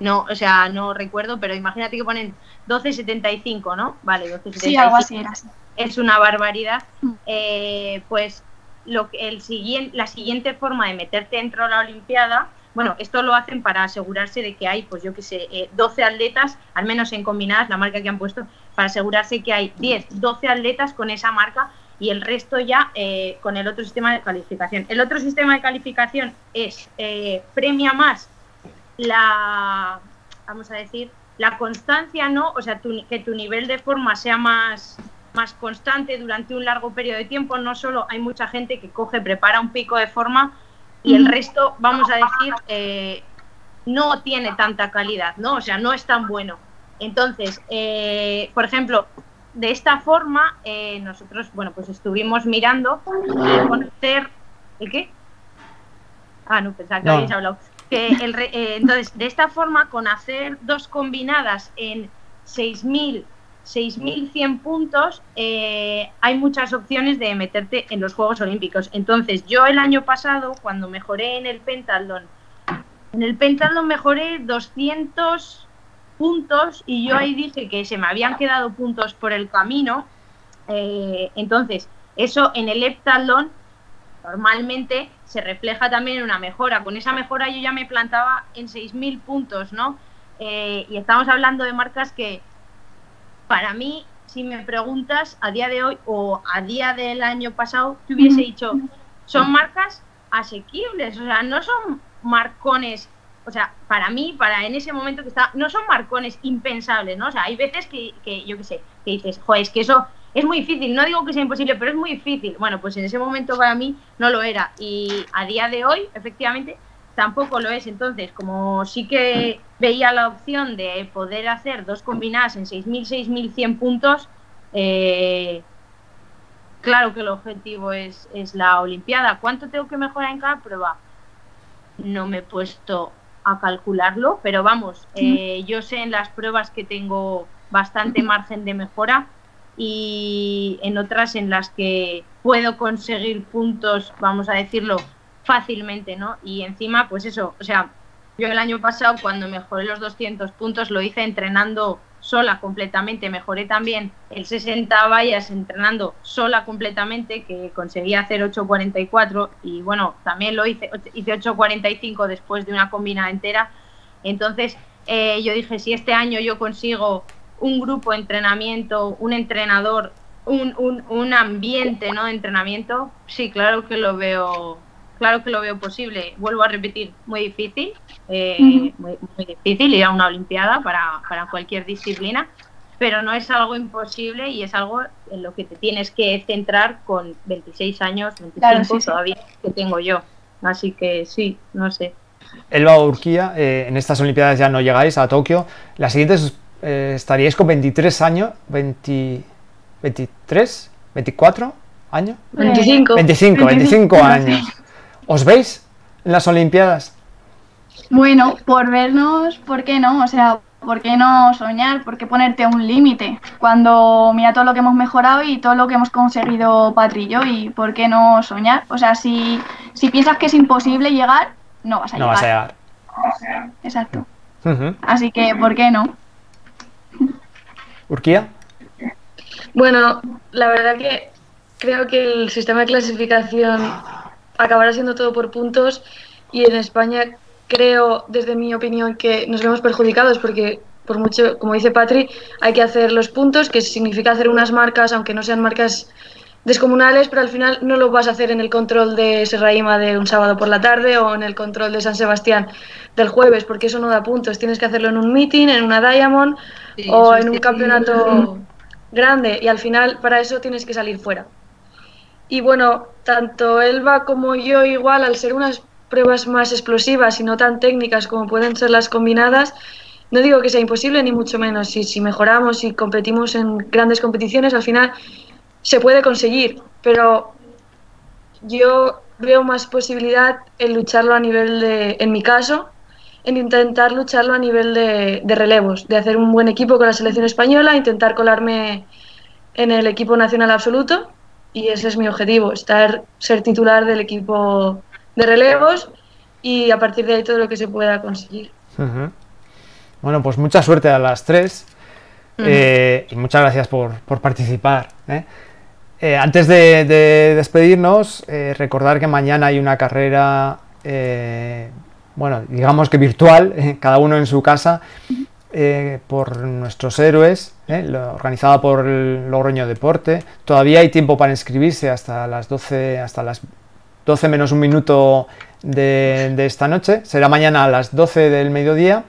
no, o sea, no recuerdo, pero imagínate que ponen 12.75, ¿no? Vale, 12.75 Sí, algo así era es una barbaridad, Mm. eh, pues lo que el siguiente, la siguiente forma de meterte dentro de la Olimpiada, bueno, esto lo hacen para asegurarse de que hay, pues yo qué sé, eh, 12 atletas, al menos en combinadas, la marca que han puesto, para asegurarse que hay 10, 12 atletas con esa marca y el resto ya eh, con el otro sistema de calificación. El otro sistema de calificación es, eh, premia más la, vamos a decir, la constancia, ¿no? O sea, tu- que tu nivel de forma sea más, más constante durante un largo periodo de tiempo. No solo hay mucha gente que coge, prepara un pico de forma y el resto, vamos a decir, eh, no tiene tanta calidad, ¿no? O sea, no es tan bueno. Entonces, eh, por ejemplo, de esta forma, eh, nosotros, bueno, pues estuvimos mirando conocer... ¿El qué? Ah, no, pensaba que No. habéis hablado. Que el re- entonces, de esta forma, con hacer dos combinadas en 6.000, 6.100 puntos, eh, hay muchas opciones de meterte en los Juegos Olímpicos. Entonces, yo el año pasado, cuando mejoré en el pentatlón, en el pentatlón mejoré 200 puntos y yo ahí dije que se me habían quedado puntos por el camino. Eh, entonces, eso en el heptatlón normalmente se refleja también en una mejora. Con esa mejora yo ya me plantaba en 6.000 puntos, ¿no? Eh, y estamos hablando de marcas que, para mí, si me preguntas a día de hoy o a día del año pasado, te hubiese dicho, son marcas asequibles, o sea, no son marcones, o sea, para mí, para en ese momento que está, no son marcones impensables, ¿no? O sea, hay veces que, que yo qué sé, que dices, joder, es que eso es muy difícil, no digo que sea imposible, pero es muy difícil. Bueno, pues en ese momento para mí no lo era. Y a día de hoy, efectivamente, tampoco lo es. Entonces, como sí que veía la opción de poder hacer dos combinadas en 6.000, 6.100 puntos, eh, claro que el objetivo es, es la Olimpiada. ¿Cuánto tengo que mejorar en cada prueba? No me he puesto a calcularlo, pero vamos, eh, yo sé en las pruebas que tengo bastante margen de mejora y en otras en las que puedo conseguir puntos, vamos a decirlo, fácilmente, ¿no? Y encima, pues eso, o sea, yo el año pasado cuando mejoré los 200 puntos lo hice entrenando sola completamente, mejoré también el 60 vallas entrenando sola completamente, que conseguí hacer 8.44 y bueno, también lo hice, hice 8.45 después de una combina entera. Entonces eh, yo dije, si este año yo consigo un grupo de entrenamiento, un entrenador, un, un, un ambiente ¿no? de entrenamiento, sí, claro que lo veo claro que lo veo posible. Vuelvo a repetir, muy difícil, eh, muy, difícil ir a una Olimpiada para, para, cualquier disciplina, pero no es algo imposible y es algo en lo que te tienes que centrar con 26 años, 25 todavía que tengo yo. Así que sí, no sé. Elba Urquía, eh, en estas Olimpiadas ya no llegáis a Tokio. Las siguientes eh, estaríais con 23 años, 20, 23, 24 años. 25. 25, 25 años. ¿Os veis en las Olimpiadas? Bueno, por vernos, ¿por qué no? O sea, ¿por qué no soñar? ¿Por qué ponerte un límite? Cuando mira todo lo que hemos mejorado y todo lo que hemos conseguido Patri y yo, ¿y por qué no soñar? O sea, si, si piensas que es imposible llegar, no vas a no llegar. vas a llegar. Exacto. Así que, ¿por qué no? ¿Urquía? Bueno, la verdad que creo que el sistema de clasificación acabará siendo todo por puntos y en España creo, desde mi opinión, que nos vemos perjudicados porque por mucho, como dice Patri, hay que hacer los puntos, que significa hacer unas marcas, aunque no sean marcas descomunales, pero al final no lo vas a hacer en el control de Serraima de un sábado por la tarde o en el control de San Sebastián del jueves, porque eso no da puntos. Tienes que hacerlo en un meeting, en una Diamond o en un campeonato grande y al final para eso tienes que salir fuera. Y bueno, tanto Elba como yo igual, al ser unas pruebas más explosivas y no tan técnicas como pueden ser las combinadas, no digo que sea imposible ni mucho menos. Si, si mejoramos y competimos en grandes competiciones, al final se puede conseguir. Pero yo veo más posibilidad en lucharlo a nivel de, en mi caso, en intentar lucharlo a nivel de relevos, de hacer un buen equipo con la selección española, intentar colarme en el equipo nacional absoluto y ese es mi objetivo, estar, ser titular del equipo de relevos y a partir de ahí todo lo que se pueda conseguir. Bueno, pues mucha suerte a las tres eh, y muchas gracias por, participar. ¿eh? Eh, antes de, despedirnos, recordar que mañana hay una carrera, bueno, digamos que virtual, cada uno en su casa, eh, por nuestros héroes, eh, organizada por el Logroño Deporte. Todavía hay tiempo para inscribirse hasta las 12, hasta las 12 menos un minuto de, esta noche. Será mañana a las 12 del mediodía.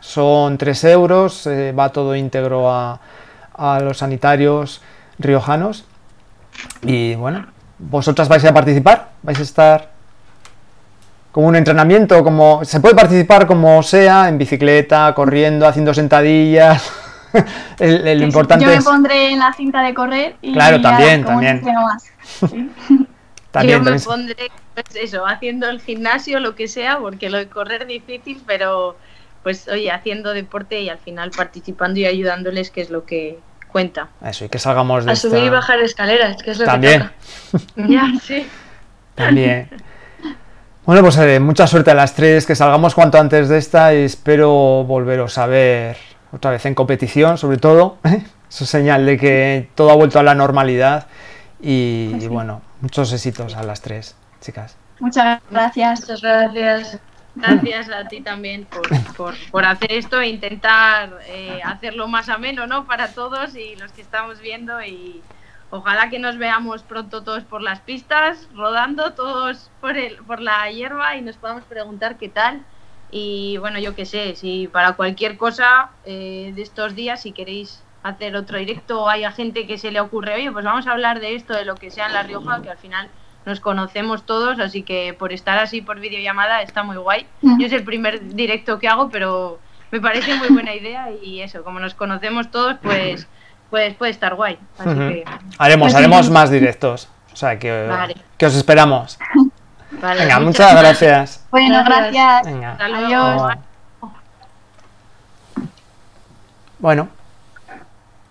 Son 3 euros, eh, va todo íntegro a, a los sanitarios riojanos. Y bueno, vosotras vais a participar, vais a estar como un entrenamiento, como se puede participar como sea, en bicicleta, corriendo, haciendo sentadillas. el, importante Yo me pondré en la cinta de correr y claro, también, también. Más. Yo me pondré pues eso, haciendo el gimnasio, lo que sea, porque lo de correr difícil, pero pues oye, haciendo deporte y al final participando y ayudándoles, que es lo que cuenta. Eso, y que salgamos de A subir y bajar escaleras, que es lo también. que toca. ya, sí. También. Bueno, pues eh, mucha suerte a las tres, que salgamos cuanto antes de esta y espero volveros a ver otra vez en competición, sobre todo. ¿eh? Eso es señal de que todo ha vuelto a la normalidad y, pues bueno, muchos éxitos a las tres, chicas. Muchas gracias. Muchas gracias. Gracias a ti también por, por, hacer esto e intentar eh, hacerlo más ameno ¿no? para todos y los que estamos viendo y, Ojalá que nos veamos pronto todos por las pistas, rodando todos por, el, por la hierba y nos podamos preguntar qué tal. Y bueno, yo qué sé, si para cualquier cosa eh, de estos días, si queréis hacer otro directo o haya gente que se le ocurre, oye, pues vamos a hablar de esto, de lo que sea en La Rioja, que al final nos conocemos todos, así que por estar así por videollamada está muy guay. Yo es el primer directo que hago, pero me parece muy buena idea y eso, como nos conocemos todos, pues pues puede estar guay. Haremos, pues haremos más directos. O sea, que, que os esperamos. Venga, muchas, gracias. Bueno, gracias. Venga. Bueno,